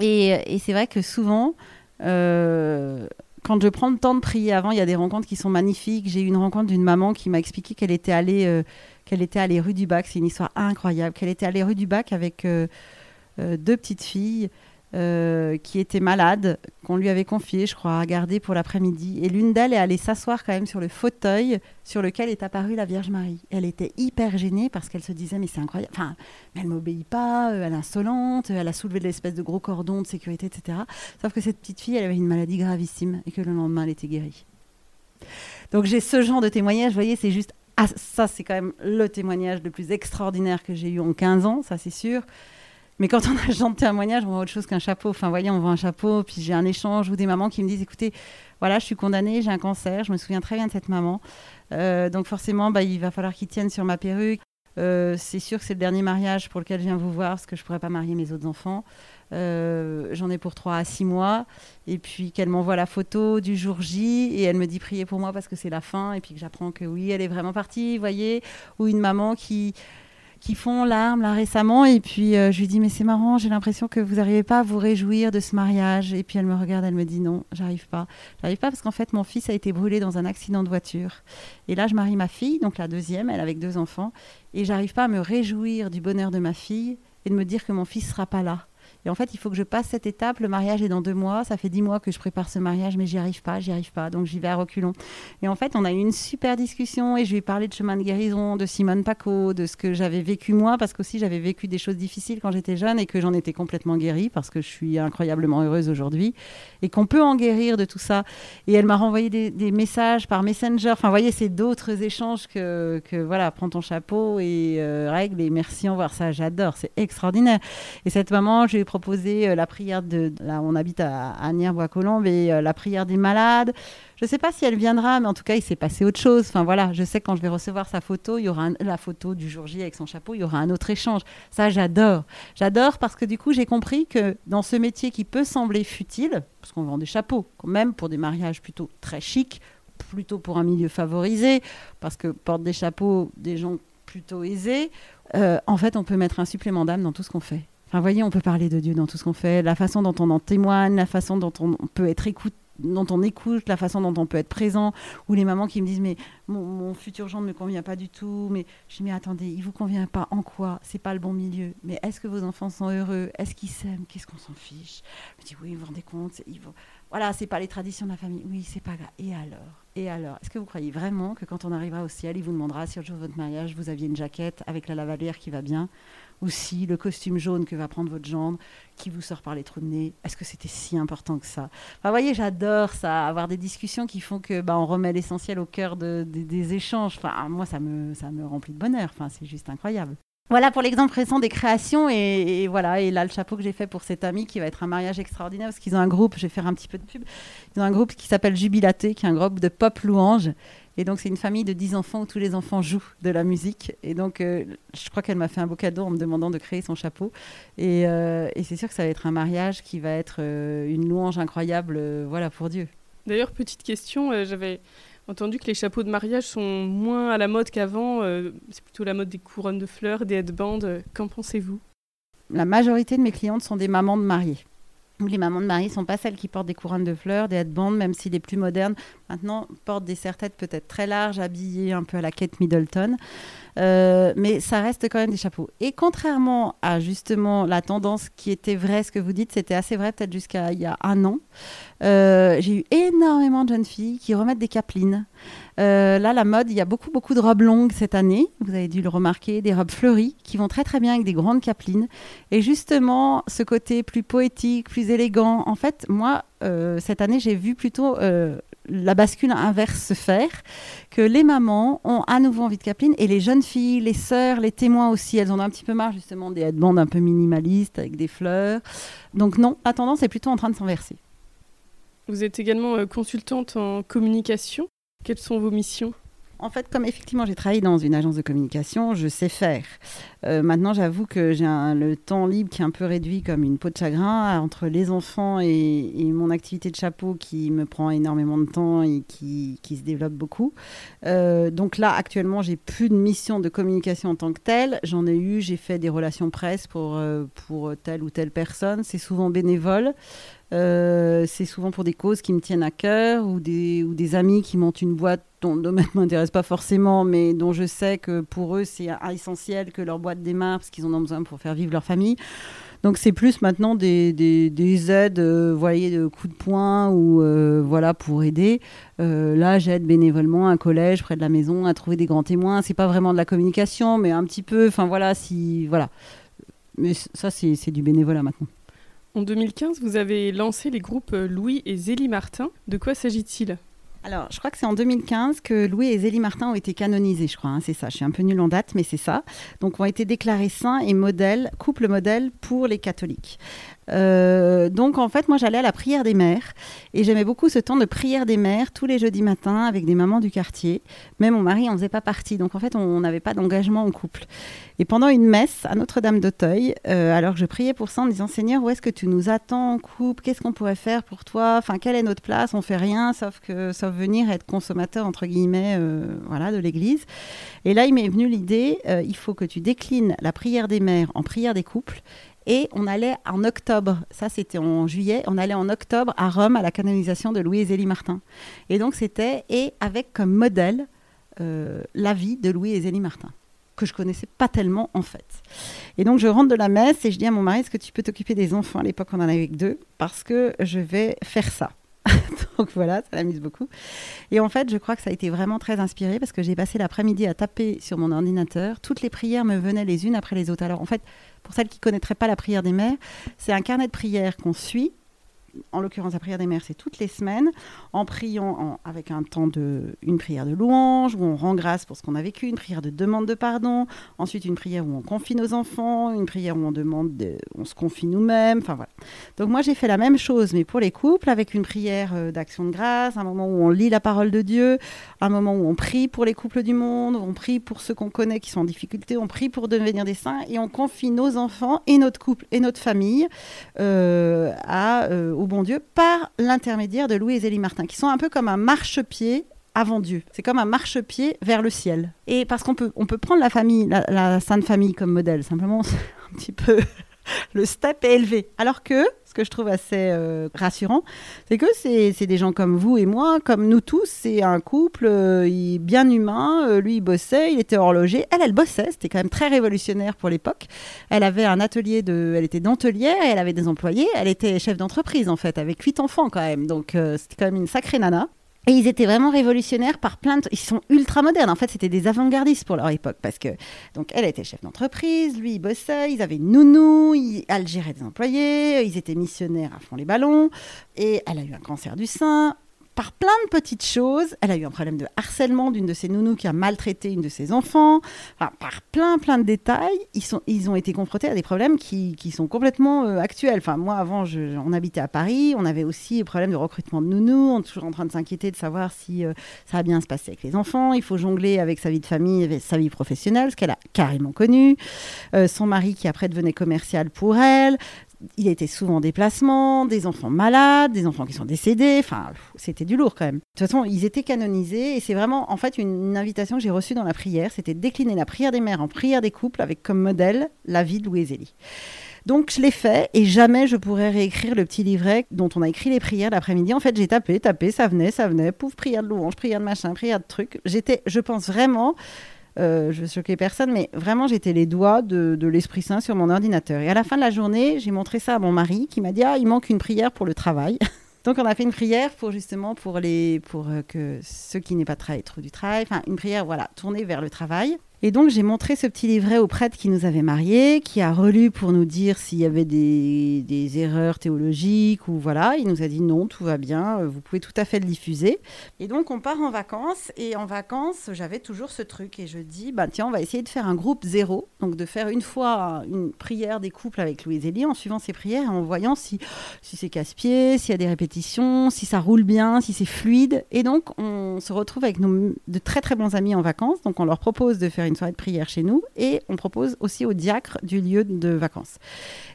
Et, c'est vrai que souvent, euh, quand je prends le temps de prier avant, il y a des rencontres qui sont magnifiques. J'ai eu une rencontre d'une maman qui m'a expliqué qu'elle était allée, euh, qu'elle était allée rue du Bac. C'est une histoire incroyable. Qu'elle était allée rue du Bac avec deux petites filles euh, qui était malade, qu'on lui avait confié, je crois, à garder pour l'après-midi. Et l'une d'elles est allée s'asseoir quand même sur le fauteuil sur lequel est apparue la Vierge Marie. Elle était hyper gênée parce qu'elle se disait mais c'est incroyable, enfin, mais elle m'obéit pas, euh, elle est insolente, elle a soulevé l'espèce de gros cordon de sécurité, etc. Sauf que cette petite fille, elle avait une maladie gravissime et que le lendemain, elle était guérie. Donc j'ai ce genre de témoignage, vous voyez, c'est juste ah, ça, c'est quand même le témoignage le plus extraordinaire que j'ai eu en 15 ans, ça c'est sûr. Mais quand on a ce genre de témoignage, on voit autre chose qu'un chapeau. Enfin, voyez, on voit un chapeau, puis j'ai un échange ou des mamans qui me disent écoutez, voilà, je suis condamnée, j'ai un cancer. Je me souviens très bien de cette maman. Euh, donc, forcément, bah, il va falloir qu'ils tiennent sur ma perruque. Euh, c'est sûr que c'est le dernier mariage pour lequel je viens vous voir, parce que je ne pourrais pas marier mes autres enfants. Euh, j'en ai pour 3 à 6 mois. Et puis qu'elle m'envoie la photo du jour J et elle me dit priez pour moi parce que c'est la fin. Et puis que j'apprends que oui, elle est vraiment partie, vous voyez. Ou une maman qui, qui font larmes là récemment. Et puis euh, je lui dis mais c'est marrant, j'ai l'impression que vous n'arrivez pas à vous réjouir de ce mariage. Et puis elle me regarde, elle me dit non, j'arrive pas. J'arrive pas parce qu'en fait mon fils a été brûlé dans un accident de voiture. Et là je marie ma fille, donc la deuxième, elle avec deux enfants, et j'arrive pas à me réjouir du bonheur de ma fille et de me dire que mon fils sera pas là. Et en fait, il faut que je passe cette étape. Le mariage est dans deux mois. Ça fait dix mois que je prépare ce mariage, mais j'y arrive pas, j'y arrive pas. Donc j'y vais à reculons. Et en fait, on a eu une super discussion et je lui ai parlé de chemin de guérison, de Simone Paco, de ce que j'avais vécu moi, parce qu'aussi j'avais vécu des choses difficiles quand j'étais jeune et que j'en étais complètement guérie parce que je suis incroyablement heureuse aujourd'hui et qu'on peut en guérir de tout ça. Et elle m'a renvoyé des, messages par Messenger. Enfin, vous voyez, c'est d'autres échanges que, que, voilà, prends ton chapeau et euh, règle et merci, au revoir. Ça, j'adore. C'est extraordinaire. Et cette maman, je proposer euh, la prière de. Là, on habite à, à Nières-Bois-Colombes et euh, la prière des malades. Je ne sais pas si elle viendra, mais en tout cas, il s'est passé autre chose. Enfin voilà, je sais que quand je vais recevoir sa photo, il y aura la photo du jour J avec son chapeau, il y aura un autre échange. Ça, j'adore. J'adore parce que du coup, j'ai compris que dans ce métier qui peut sembler futile, parce qu'on vend des chapeaux, même pour des mariages plutôt très chics, plutôt pour un milieu favorisé, parce que portent des chapeaux des gens plutôt aisés, euh, en fait, on peut mettre un supplément d'âme dans tout ce qu'on fait. Enfin, voyez, on peut parler de Dieu dans tout ce qu'on fait, la façon dont on en témoigne, la façon dont on peut être écoute, dont on écoute, la façon dont on peut être présent, ou les mamans qui me disent mais mon, futur genre ne me convient pas du tout, mais je dis mais attendez, il vous convient pas en quoi? C'est pas le bon milieu. Mais est-ce que vos enfants sont heureux? Est-ce qu'ils s'aiment? Qu'est-ce qu'on s'en fiche? Je dis oui, vous vous rendez compte ils vont... Voilà, c'est pas les traditions de la famille. Oui, c'est pas grave. Et alors? Et alors? Est-ce que vous croyez vraiment que quand on arrivera au ciel, il vous demandera si au jour de votre mariage vous aviez une jaquette avec la lavalière qui va bien aussi le costume jaune que va prendre votre jambe, qui vous sort par les trous de nez. Est-ce que c'était si important que ça? Vous voyez, j'adore ça, avoir des discussions qui font que bah, on remet l'essentiel au cœur des échanges. Enfin, moi, ça me, ça me remplit de bonheur. Enfin, c'est juste incroyable. Voilà pour l'exemple récent des créations et, voilà et là le chapeau que j'ai fait pour cet ami qui va être un mariage extraordinaire parce qu'ils ont un groupe, je vais faire un petit peu de pub. Ils ont un groupe qui s'appelle Jubilaté, qui est un groupe de pop louange et donc, c'est une famille de 10 enfants où tous les enfants jouent de la musique. Et donc, euh, je crois qu'elle m'a fait un beau cadeau en me demandant de créer son chapeau. Et, euh, c'est sûr que ça va être un mariage qui va être euh, une louange incroyable voilà, pour Dieu. D'ailleurs, petite question, j'avais entendu que les chapeaux de mariage sont moins à la mode qu'avant. c'est plutôt la mode des couronnes de fleurs, des headbands. Qu'en pensez-vous? La majorité de mes clientes sont des mamans de mariés les mamans de mariée ne sont pas celles qui portent des couronnes de fleurs, des headbands, même si les plus modernes maintenant portent des serre-têtes peut-être très larges, habillées un peu à la Kate Middleton. Euh, mais ça reste quand même des chapeaux. Et contrairement à justement la tendance qui était vraie, ce que vous dites, c'était assez vrai peut-être jusqu'à il y a un an, euh, j'ai eu énormément de jeunes filles qui remettent des capelines. Euh, là, la mode, il y a beaucoup, beaucoup de robes longues cette année. Vous avez dû le remarquer, des robes fleuries qui vont très, très bien avec des grandes capelines. Et justement, ce côté plus poétique, plus élégant. En fait, moi, cette année, j'ai vu plutôt la bascule inverse se faire, que les mamans ont à nouveau envie de capeline et les jeunes filles, les sœurs, les témoins aussi, elles en ont un petit peu marre justement des headbands un peu minimalistes avec des fleurs. Donc non, la tendance est plutôt en train de s'inverser. Vous êtes également euh, consultante en communication. Quelles sont vos missions? En fait, comme effectivement j'ai travaillé dans une agence de communication, je sais faire. Euh, maintenant, j'avoue que j'ai le temps libre qui est un peu réduit comme une peau de chagrin entre les enfants et, mon activité de chapeau qui me prend énormément de temps et qui, se développe beaucoup. Euh, donc là, actuellement, j'ai plus de mission de communication en tant que telle. J'en ai eu, j'ai fait des relations presse pour, euh, pour telle ou telle personne. C'est souvent bénévole. Euh, c'est souvent pour des causes qui me tiennent à cœur ou des, ou des amis qui montent une boîte dont le domaine ne m'intéresse pas forcément, mais dont je sais que pour eux, c'est essentiel que leur boîte démarre parce qu'ils en ont besoin pour faire vivre leur famille. Donc c'est plus maintenant des, des, aides, euh, voyez, de coups de poing ou euh, voilà pour aider. là, j'aide bénévolement un collège près de la maison à trouver des grands témoins. C'est pas vraiment de la communication, mais un petit peu. Enfin voilà, si voilà. Mais ça, c'est du bénévolat maintenant. En 2015, vous avez lancé les groupes Louis et Zélie Martin. De quoi s'agit-il? Alors, je crois que c'est en 2015 que Louis et Zélie Martin ont été canonisés, je crois. Hein, c'est ça. Je suis un peu nulle en date, mais c'est ça. Donc, ont été déclarés saints et modèles, couple modèle pour les catholiques. Euh, donc en fait, moi j'allais à la prière des mères et j'aimais beaucoup ce temps de prière des mères tous les jeudis matins avec des mamans du quartier. Mais mon mari en faisait pas partie, donc en fait on n'avait pas d'engagement en couple. Et pendant une messe à Notre-Dame d'Auteuil, euh, alors je priais pour ça en disant Seigneur, où est-ce que tu nous attends en couple? Qu'est-ce qu'on pourrait faire pour toi? Enfin, quelle est notre place? On fait rien sauf que sauf venir être consommateur entre guillemets, euh, voilà, de l'Église. Et là, il m'est venu l'idée il faut que tu déclines la prière des mères en prière des couples et on allait en octobre, ça c'était en juillet, on allait en octobre à Rome à la canonisation de Louis et Zélie Martin. Et donc c'était, et avec comme modèle euh, la vie de Louis et Zélie Martin que je connaissais pas tellement en fait. Et donc je rentre de la messe et je dis à mon mari, est-ce que tu peux t'occuper des enfants? À l'époque, on en avait que deux, parce que je vais faire ça. donc voilà, ça m'amuse beaucoup. Et en fait, je crois que ça a été vraiment très inspiré parce que j'ai passé l'après-midi à taper sur mon ordinateur. Toutes les prières me venaient les unes après les autres. Alors en fait, pour celles qui ne connaîtraient pas la prière des mères, c'est un carnet de prières qu'on suit en l'occurrence la prière des mères, c'est toutes les semaines, en priant avec un temps de une prière de louange où on rend grâce pour ce qu'on a vécu, une prière de demande de pardon, ensuite une prière où on confie nos enfants, une prière où on demande, on se confie nous-mêmes, enfin voilà. Donc moi j'ai fait la même chose, mais pour les couples avec une prière euh, d'action de grâce, un moment où on lit la parole de Dieu, un moment où on prie pour les couples du monde, on prie pour ceux qu'on connaît qui sont en difficulté, on prie pour devenir des saints et on confie nos enfants et notre couple et notre famille euh, à euh, au bon Dieu par l'intermédiaire de Louis et Zélie Martin, qui sont un peu comme un marchepied avant Dieu. C'est comme un marchepied vers le ciel. Et parce qu'on peut, on peut prendre la famille, la, Sainte Famille comme modèle, simplement un petit peu le step est élevé. Alors que que je trouve assez euh, rassurant, c'est que c'est des gens comme vous et moi, comme nous tous. C'est un couple euh, bien humain. Euh, lui, il bossait, il était horloger. Elle, elle bossait. C'était quand même très révolutionnaire pour l'époque. Elle avait un atelier de. Elle était dentelière et elle avait des employés. Elle était chef d'entreprise, en fait, avec huit enfants quand même. Donc, c'était quand même une sacrée nana. Et ils étaient vraiment révolutionnaires par plein de... Ils sont ultra modernes. En fait, c'était des avant-gardistes pour leur époque. Parce que, donc, elle était chef d'entreprise, lui, il bossait, ils avaient nounou, il... elle gérait des employés, ils étaient missionnaires à fond les ballons. Et elle a eu un cancer du sein par plein de petites choses. Elle a eu un problème de harcèlement d'une de ses nounous qui a maltraité une de ses enfants. par plein, plein de détails, ils, sont, ils ont été confrontés à des problèmes qui, qui sont complètement euh, actuels. Enfin, moi, avant, on habitait à Paris. On avait aussi le problème de recrutement de nounous. On est toujours en train de s'inquiéter de savoir si euh, ça va bien se passer avec les enfants. Il faut jongler avec sa vie de famille, avec sa vie professionnelle, ce qu'elle a carrément connu. Euh, son mari qui après devenait commercial pour elle il était souvent en déplacement, des enfants malades, des enfants qui sont décédés. Enfin, c'était du lourd quand même. De toute façon, ils étaient canonisés et c'est vraiment en fait une, invitation que j'ai reçue dans la prière. C'était décliner la prière des mères en prière des couples avec comme modèle la vie de Louis Zélie. Donc je l'ai fait et jamais je pourrais réécrire le petit livret dont on a écrit les prières l'après-midi. En fait, j'ai tapé, tapé, ça venait, ça venait, pouf, prière de louange, prière de machin, prière de truc. J'étais, je pense vraiment, euh, je veux choquer personne, mais vraiment, j'étais les doigts de, l'Esprit Saint sur mon ordinateur. Et à la fin de la journée, j'ai montré ça à mon mari qui m'a dit Ah, il manque une prière pour le travail. Donc, on a fait une prière pour justement pour, les, pour euh, que ceux qui n'aient pas travaillé trop du travail, enfin, une prière, voilà, tournée vers le travail. Et donc j'ai montré ce petit livret au prêtre qui nous avait mariés, qui a relu pour nous dire s'il y avait des, erreurs théologiques ou voilà. Il nous a dit non, tout va bien, euh, vous pouvez tout à fait le diffuser. Et donc on part en vacances et en vacances j'avais toujours ce truc et je dis bah tiens on va essayer de faire un groupe zéro, donc de faire une fois une prière des couples avec Louise Elie en suivant ses prières et en voyant si, si c'est casse-pied, s'il y a des répétitions, si ça roule bien, si c'est fluide. Et donc on se retrouve avec nos, de très très bons amis en vacances, donc on leur propose de faire une soirée de prière chez nous et on propose aussi au diacre du lieu de vacances.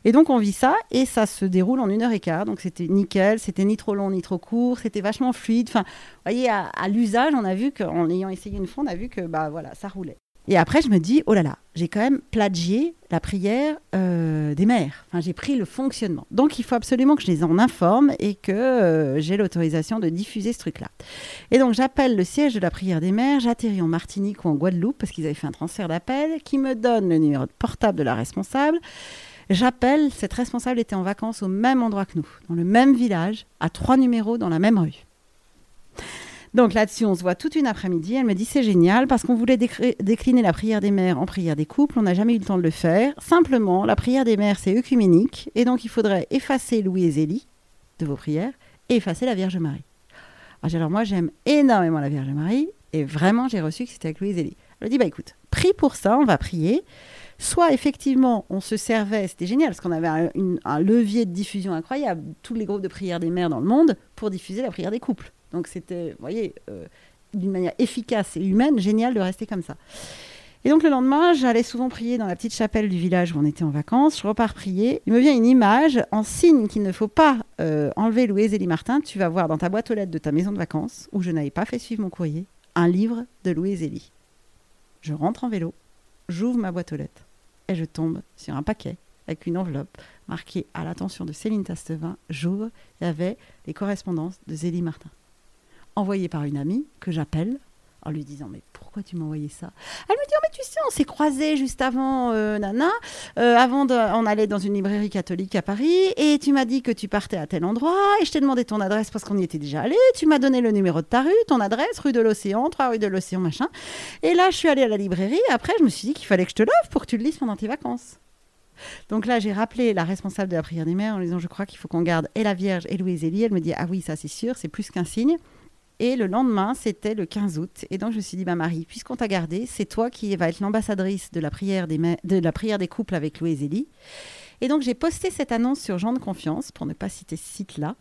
Et donc on vit ça et ça se déroule en une heure et quart. Donc c'était nickel, c'était ni trop long ni trop court, c'était vachement fluide. Enfin, vous voyez, à, l'usage, on a vu qu'en ayant essayé une fois, on a vu que bah voilà, ça roulait. Et après, je me dis, oh là là, j'ai quand même plagié la prière euh, des mères. Enfin, j'ai pris le fonctionnement. Donc, il faut absolument que je les en informe et que euh, j'ai l'autorisation de diffuser ce truc-là. Et donc, j'appelle le siège de la prière des mères. J'atterris en Martinique ou en Guadeloupe parce qu'ils avaient fait un transfert d'appel qui me donne le numéro de portable de la responsable. J'appelle, cette responsable était en vacances au même endroit que nous, dans le même village, à trois numéros dans la même rue. Donc là-dessus, on se voit toute une après-midi. Elle me dit c'est génial parce qu'on voulait décliner la prière des mères en prière des couples. On n'a jamais eu le temps de le faire. Simplement, la prière des mères, c'est œcuménique. Et donc, il faudrait effacer Louis et Zélie de vos prières et effacer la Vierge Marie. Alors, moi, j'aime énormément la Vierge Marie. Et vraiment, j'ai reçu que c'était avec Louis et Zélie. Elle me dit bah écoute, prie pour ça, on va prier. Soit effectivement, on se servait, c'était génial parce qu'on avait un, un, levier de diffusion incroyable, tous les groupes de prière des mères dans le monde, pour diffuser la prière des couples. Donc c'était, vous voyez, euh, d'une manière efficace et humaine, génial de rester comme ça. Et donc le lendemain, j'allais souvent prier dans la petite chapelle du village où on était en vacances. Je repars prier. Il me vient une image en signe qu'il ne faut pas euh, enlever Louise Élie Martin. Tu vas voir dans ta boîte aux lettres de ta maison de vacances, où je n'avais pas fait suivre mon courrier, un livre de Louise Élie. Je rentre en vélo, j'ouvre ma boîte aux lettres et je tombe sur un paquet avec une enveloppe marquée à l'attention de Céline Tastevin. J'ouvre, il y avait les correspondances de Zélie Martin envoyé par une amie que j'appelle en lui disant mais pourquoi tu m'as envoyé ça? Elle me dit oh, mais tu sais on s'est croisés juste avant euh, Nana euh, avant de, on allait dans une librairie catholique à Paris et tu m'as dit que tu partais à tel endroit et je t'ai demandé ton adresse parce qu'on y était déjà allé tu m'as donné le numéro de ta rue ton adresse rue de l'Océan 3 rue de l'Océan machin et là je suis allée à la librairie et après je me suis dit qu'il fallait que je te l'offre pour que tu le lises pendant tes vacances donc là, j'ai rappelé la responsable de la prière des mères en lui disant Je crois qu'il faut qu'on garde et la Vierge et Louise Élie. Elle me dit Ah oui, ça c'est sûr, c'est plus qu'un signe. Et le lendemain, c'était le 15 août. Et donc, je me suis dit, bah, Marie, puisqu'on t'a gardé, c'est toi qui vas être l'ambassadrice de, la prière des couples avec Louis et Zélie. Et donc, j'ai posté cette annonce sur Jean de Confiance, pour ne pas citer ce site-là.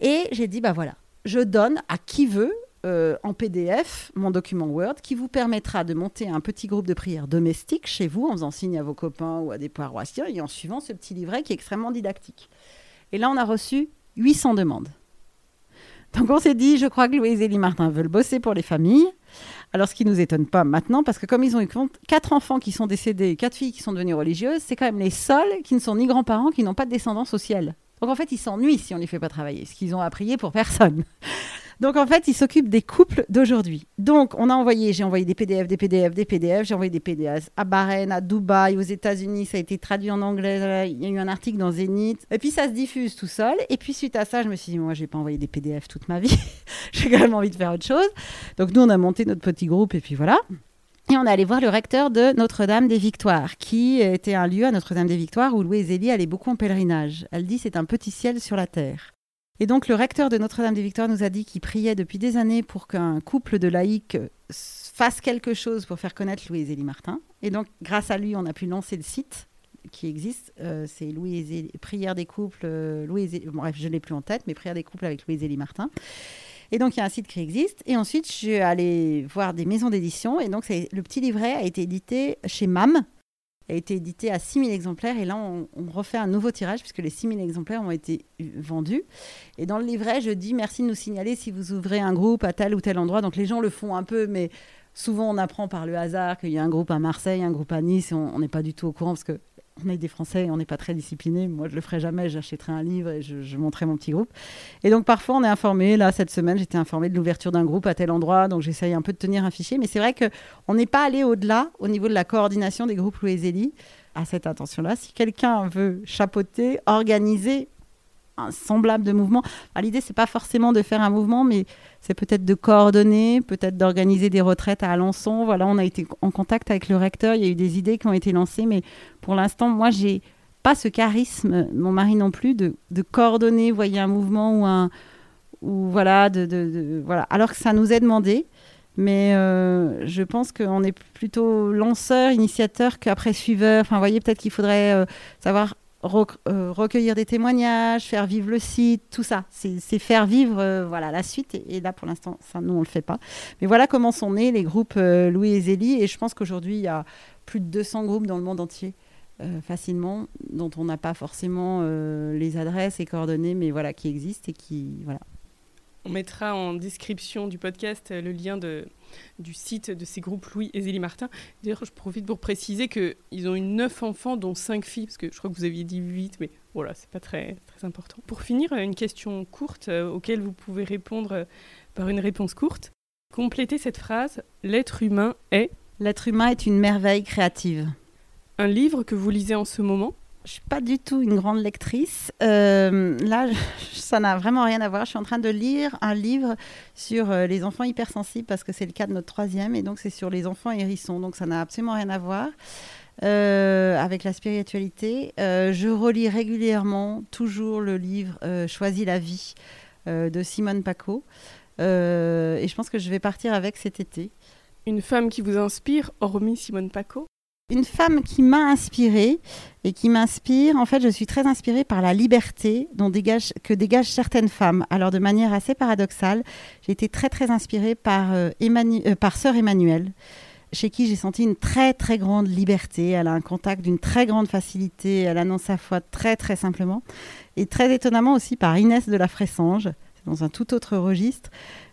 Et j'ai dit, bah voilà, je donne à qui veut euh, en PDF mon document Word qui vous permettra de monter un petit groupe de prière domestique chez vous en faisant signe à vos copains ou à des paroissiens et en suivant ce petit livret qui est extrêmement didactique. Et là, on a reçu 800 demandes. Donc on s'est dit, je crois que Louise et Elie Martin veulent bosser pour les familles. Alors ce qui nous étonne pas maintenant, parce que comme ils ont eu quatre enfants qui sont décédés, quatre filles qui sont devenues religieuses, c'est quand même les seuls qui ne sont ni grands-parents, qui n'ont pas de descendance au ciel. Donc en fait, ils s'ennuient si on ne les fait pas travailler, ce qu'ils ont à prier pour personne. Donc en fait, il s'occupe des couples d'aujourd'hui. Donc on a envoyé, j'ai envoyé des PDF, des PDF, des PDF, j'ai envoyé des PDF à Bahreïn, à Dubaï, aux États-Unis, ça a été traduit en anglais, il y a eu un article dans Zénith. Et puis ça se diffuse tout seul. Et puis suite à ça, je me suis dit, moi je vais pas envoyer des PDF toute ma vie. j'ai quand même envie de faire autre chose. Donc nous, on a monté notre petit groupe et puis voilà. Et on est allé voir le recteur de Notre-Dame des Victoires, qui était un lieu à Notre-Dame des Victoires où Louise Zélie allait beaucoup en pèlerinage. Elle dit c'est un petit ciel sur la terre. Et donc le recteur de Notre-Dame-des-Victoires nous a dit qu'il priait depuis des années pour qu'un couple de laïcs fasse quelque chose pour faire connaître Louise Élie Martin. Et donc grâce à lui, on a pu lancer le site qui existe. Euh, c'est Louise Prière des couples, euh, bref, je l'ai plus en tête, mais Prière des couples avec Louise Élie Martin. Et donc, il y a un site qui existe. Et ensuite, je suis allée voir des maisons d'édition. Et donc, le petit livret a été édité chez MAM, a été édité à 6000 exemplaires. Et là, on, refait un nouveau tirage puisque les 6000 exemplaires ont été vendus. Et dans le livret, je dis merci de nous signaler si vous ouvrez un groupe à tel ou tel endroit. Donc les gens le font un peu, mais souvent on apprend par le hasard qu'il y a un groupe à Marseille, un groupe à Nice, et on n'est pas du tout au courant parce que on est des Français, on n'est pas très disciplinés. Moi, je le ferai jamais. J'achèterai un livre et je, je, montrerai mon petit groupe. Et donc, parfois, on est informé. Là, cette semaine, j'étais informée de l'ouverture d'un groupe à tel endroit. Donc, j'essaye un peu de tenir un fichier. Mais c'est vrai qu'on n'est pas allé au-delà au niveau de la coordination des groupes Louis Zélie à cette intention-là. Si quelqu'un veut chapeauter, organiser un semblable de mouvement, l'idée, c'est pas forcément de faire un mouvement, mais c'est peut-être de coordonner, peut-être d'organiser des retraites à Alençon. Voilà, on a été en contact avec le recteur, il y a eu des idées qui ont été lancées, mais pour l'instant, moi, j'ai pas ce charisme, mon mari non plus, de, coordonner, voyez, un mouvement ou un. Ou voilà, de, de, voilà, alors que ça nous est demandé. Mais euh, je pense qu'on est plutôt lanceur, initiateur qu'après suiveur. Enfin, vous voyez, peut-être qu'il faudrait euh, savoir recueillir des témoignages, faire vivre le site, tout ça. C'est faire vivre voilà, la suite. Et, là, pour l'instant, ça, nous, on ne le fait pas. Mais voilà comment sont nés les groupes Louis et Zélie. Et je pense qu'aujourd'hui, il y a plus de 200 groupes dans le monde entier. facilement, dont on n'a pas forcément les adresses et coordonnées, mais voilà, qui existent et qui, voilà, on mettra en description du podcast euh, le lien de, du site de ces groupes Louis et Zélie Martin. D'ailleurs, je profite pour préciser qu'ils ont eu neuf enfants, dont cinq filles, parce que je crois que vous aviez dit 8, mais voilà, c'est pas très, très important. Pour finir, une question courte euh, auquel vous pouvez répondre euh, par une réponse courte. Complétez cette phrase L'être humain est. L'être humain est une merveille créative. Un livre que vous lisez en ce moment? Je suis pas du tout une grande lectrice. Euh, là, ça n'a vraiment rien à voir. Je suis en train de lire un livre sur euh, les enfants hypersensibles parce que c'est le cas de notre troisième et donc c'est sur les enfants hérissons. Donc ça n'a absolument rien à voir. Euh, avec la spiritualité. je relis régulièrement toujours le livre Choisis la vie de Simone Paco. et je pense que je vais partir avec cet été. Une femme qui vous inspire, hormis Simone Paco? Une femme qui m'a inspirée et qui m'inspire, en fait, je suis très inspirée par la liberté que dégagent certaines femmes. Alors, de manière assez paradoxale, j'ai été très, très inspirée par, euh, euh, par Sœur Emmanuelle, chez qui j'ai senti une très, très grande liberté. Elle a un contact d'une très grande facilité, elle annonce sa foi très, très simplement. Et très étonnamment aussi par Inès de la Fressange, dans un tout autre registre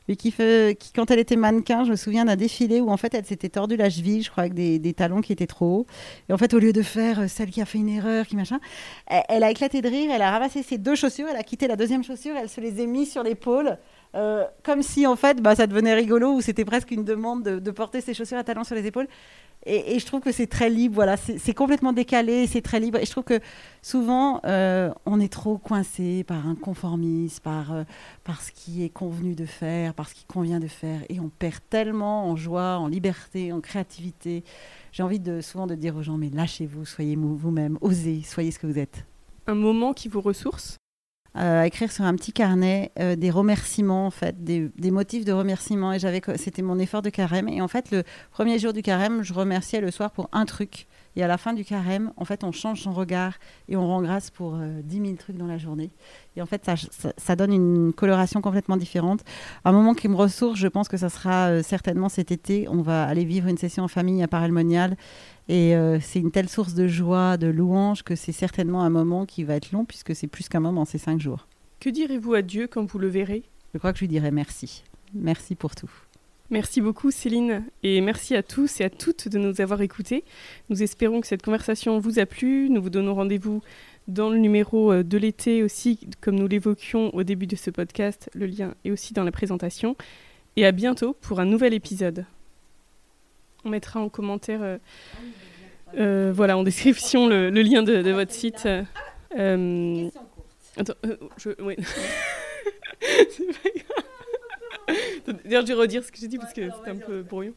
mais qui, fait, qui, quand elle était mannequin, je me souviens d'un défilé où en fait elle s'était tordue la cheville, je crois, avec des, talons qui étaient trop hauts. Et en fait, au lieu de faire euh, celle qui a fait une erreur, qui machin, elle, a éclaté de rire, elle a ramassé ses deux chaussures, elle a quitté la deuxième chaussure, elle se les a mis sur l'épaule. Euh, comme si en fait bah, ça devenait rigolo ou c'était presque une demande de, de, porter ses chaussures à talons sur les épaules. Et, je trouve que c'est très libre, voilà, c'est complètement décalé, c'est très libre. Et je trouve que souvent, euh, on est trop coincé par un conformisme, par, euh, par ce qui est convenu de faire, par ce qui convient de faire. Et on perd tellement en joie, en liberté, en créativité. J'ai envie de, souvent de dire aux gens, mais lâchez-vous, soyez vous-même, osez, soyez ce que vous êtes. Un moment qui vous ressource? Euh, à écrire sur un petit carnet euh, des remerciements, en fait, des, motifs de remerciement. Et j'avais, c'était mon effort de carême. Et en fait, le premier jour du carême, je remerciais le soir pour un truc. Et à la fin du carême, en fait, on change son regard et on rend grâce pour euh, 10 000 trucs dans la journée. Et en fait, ça, ça, donne une coloration complètement différente. Un moment qui me ressource, je pense que ça sera euh, certainement cet été. On va aller vivre une session en famille à Parelmonial. Et euh, c'est une telle source de joie, de louange, que c'est certainement un moment qui va être long, puisque c'est plus qu'un moment, c'est cinq jours. Que direz-vous à Dieu quand vous le verrez? Je crois que je lui dirai merci. Merci pour tout. Merci beaucoup Céline et merci à tous et à toutes de nous avoir écoutés. Nous espérons que cette conversation vous a plu. Nous vous donnons rendez-vous dans le numéro euh, de l'été aussi, comme nous l'évoquions au début de ce podcast. Le lien est aussi dans la présentation. Et à bientôt pour un nouvel épisode. On mettra en commentaire, euh, euh, voilà, en description le, lien de, votre site. Euh, attends, je, oui. C'est pas grave. D'ailleurs, je vais redire ce que j'ai dit parce que c'est un peu brouillon.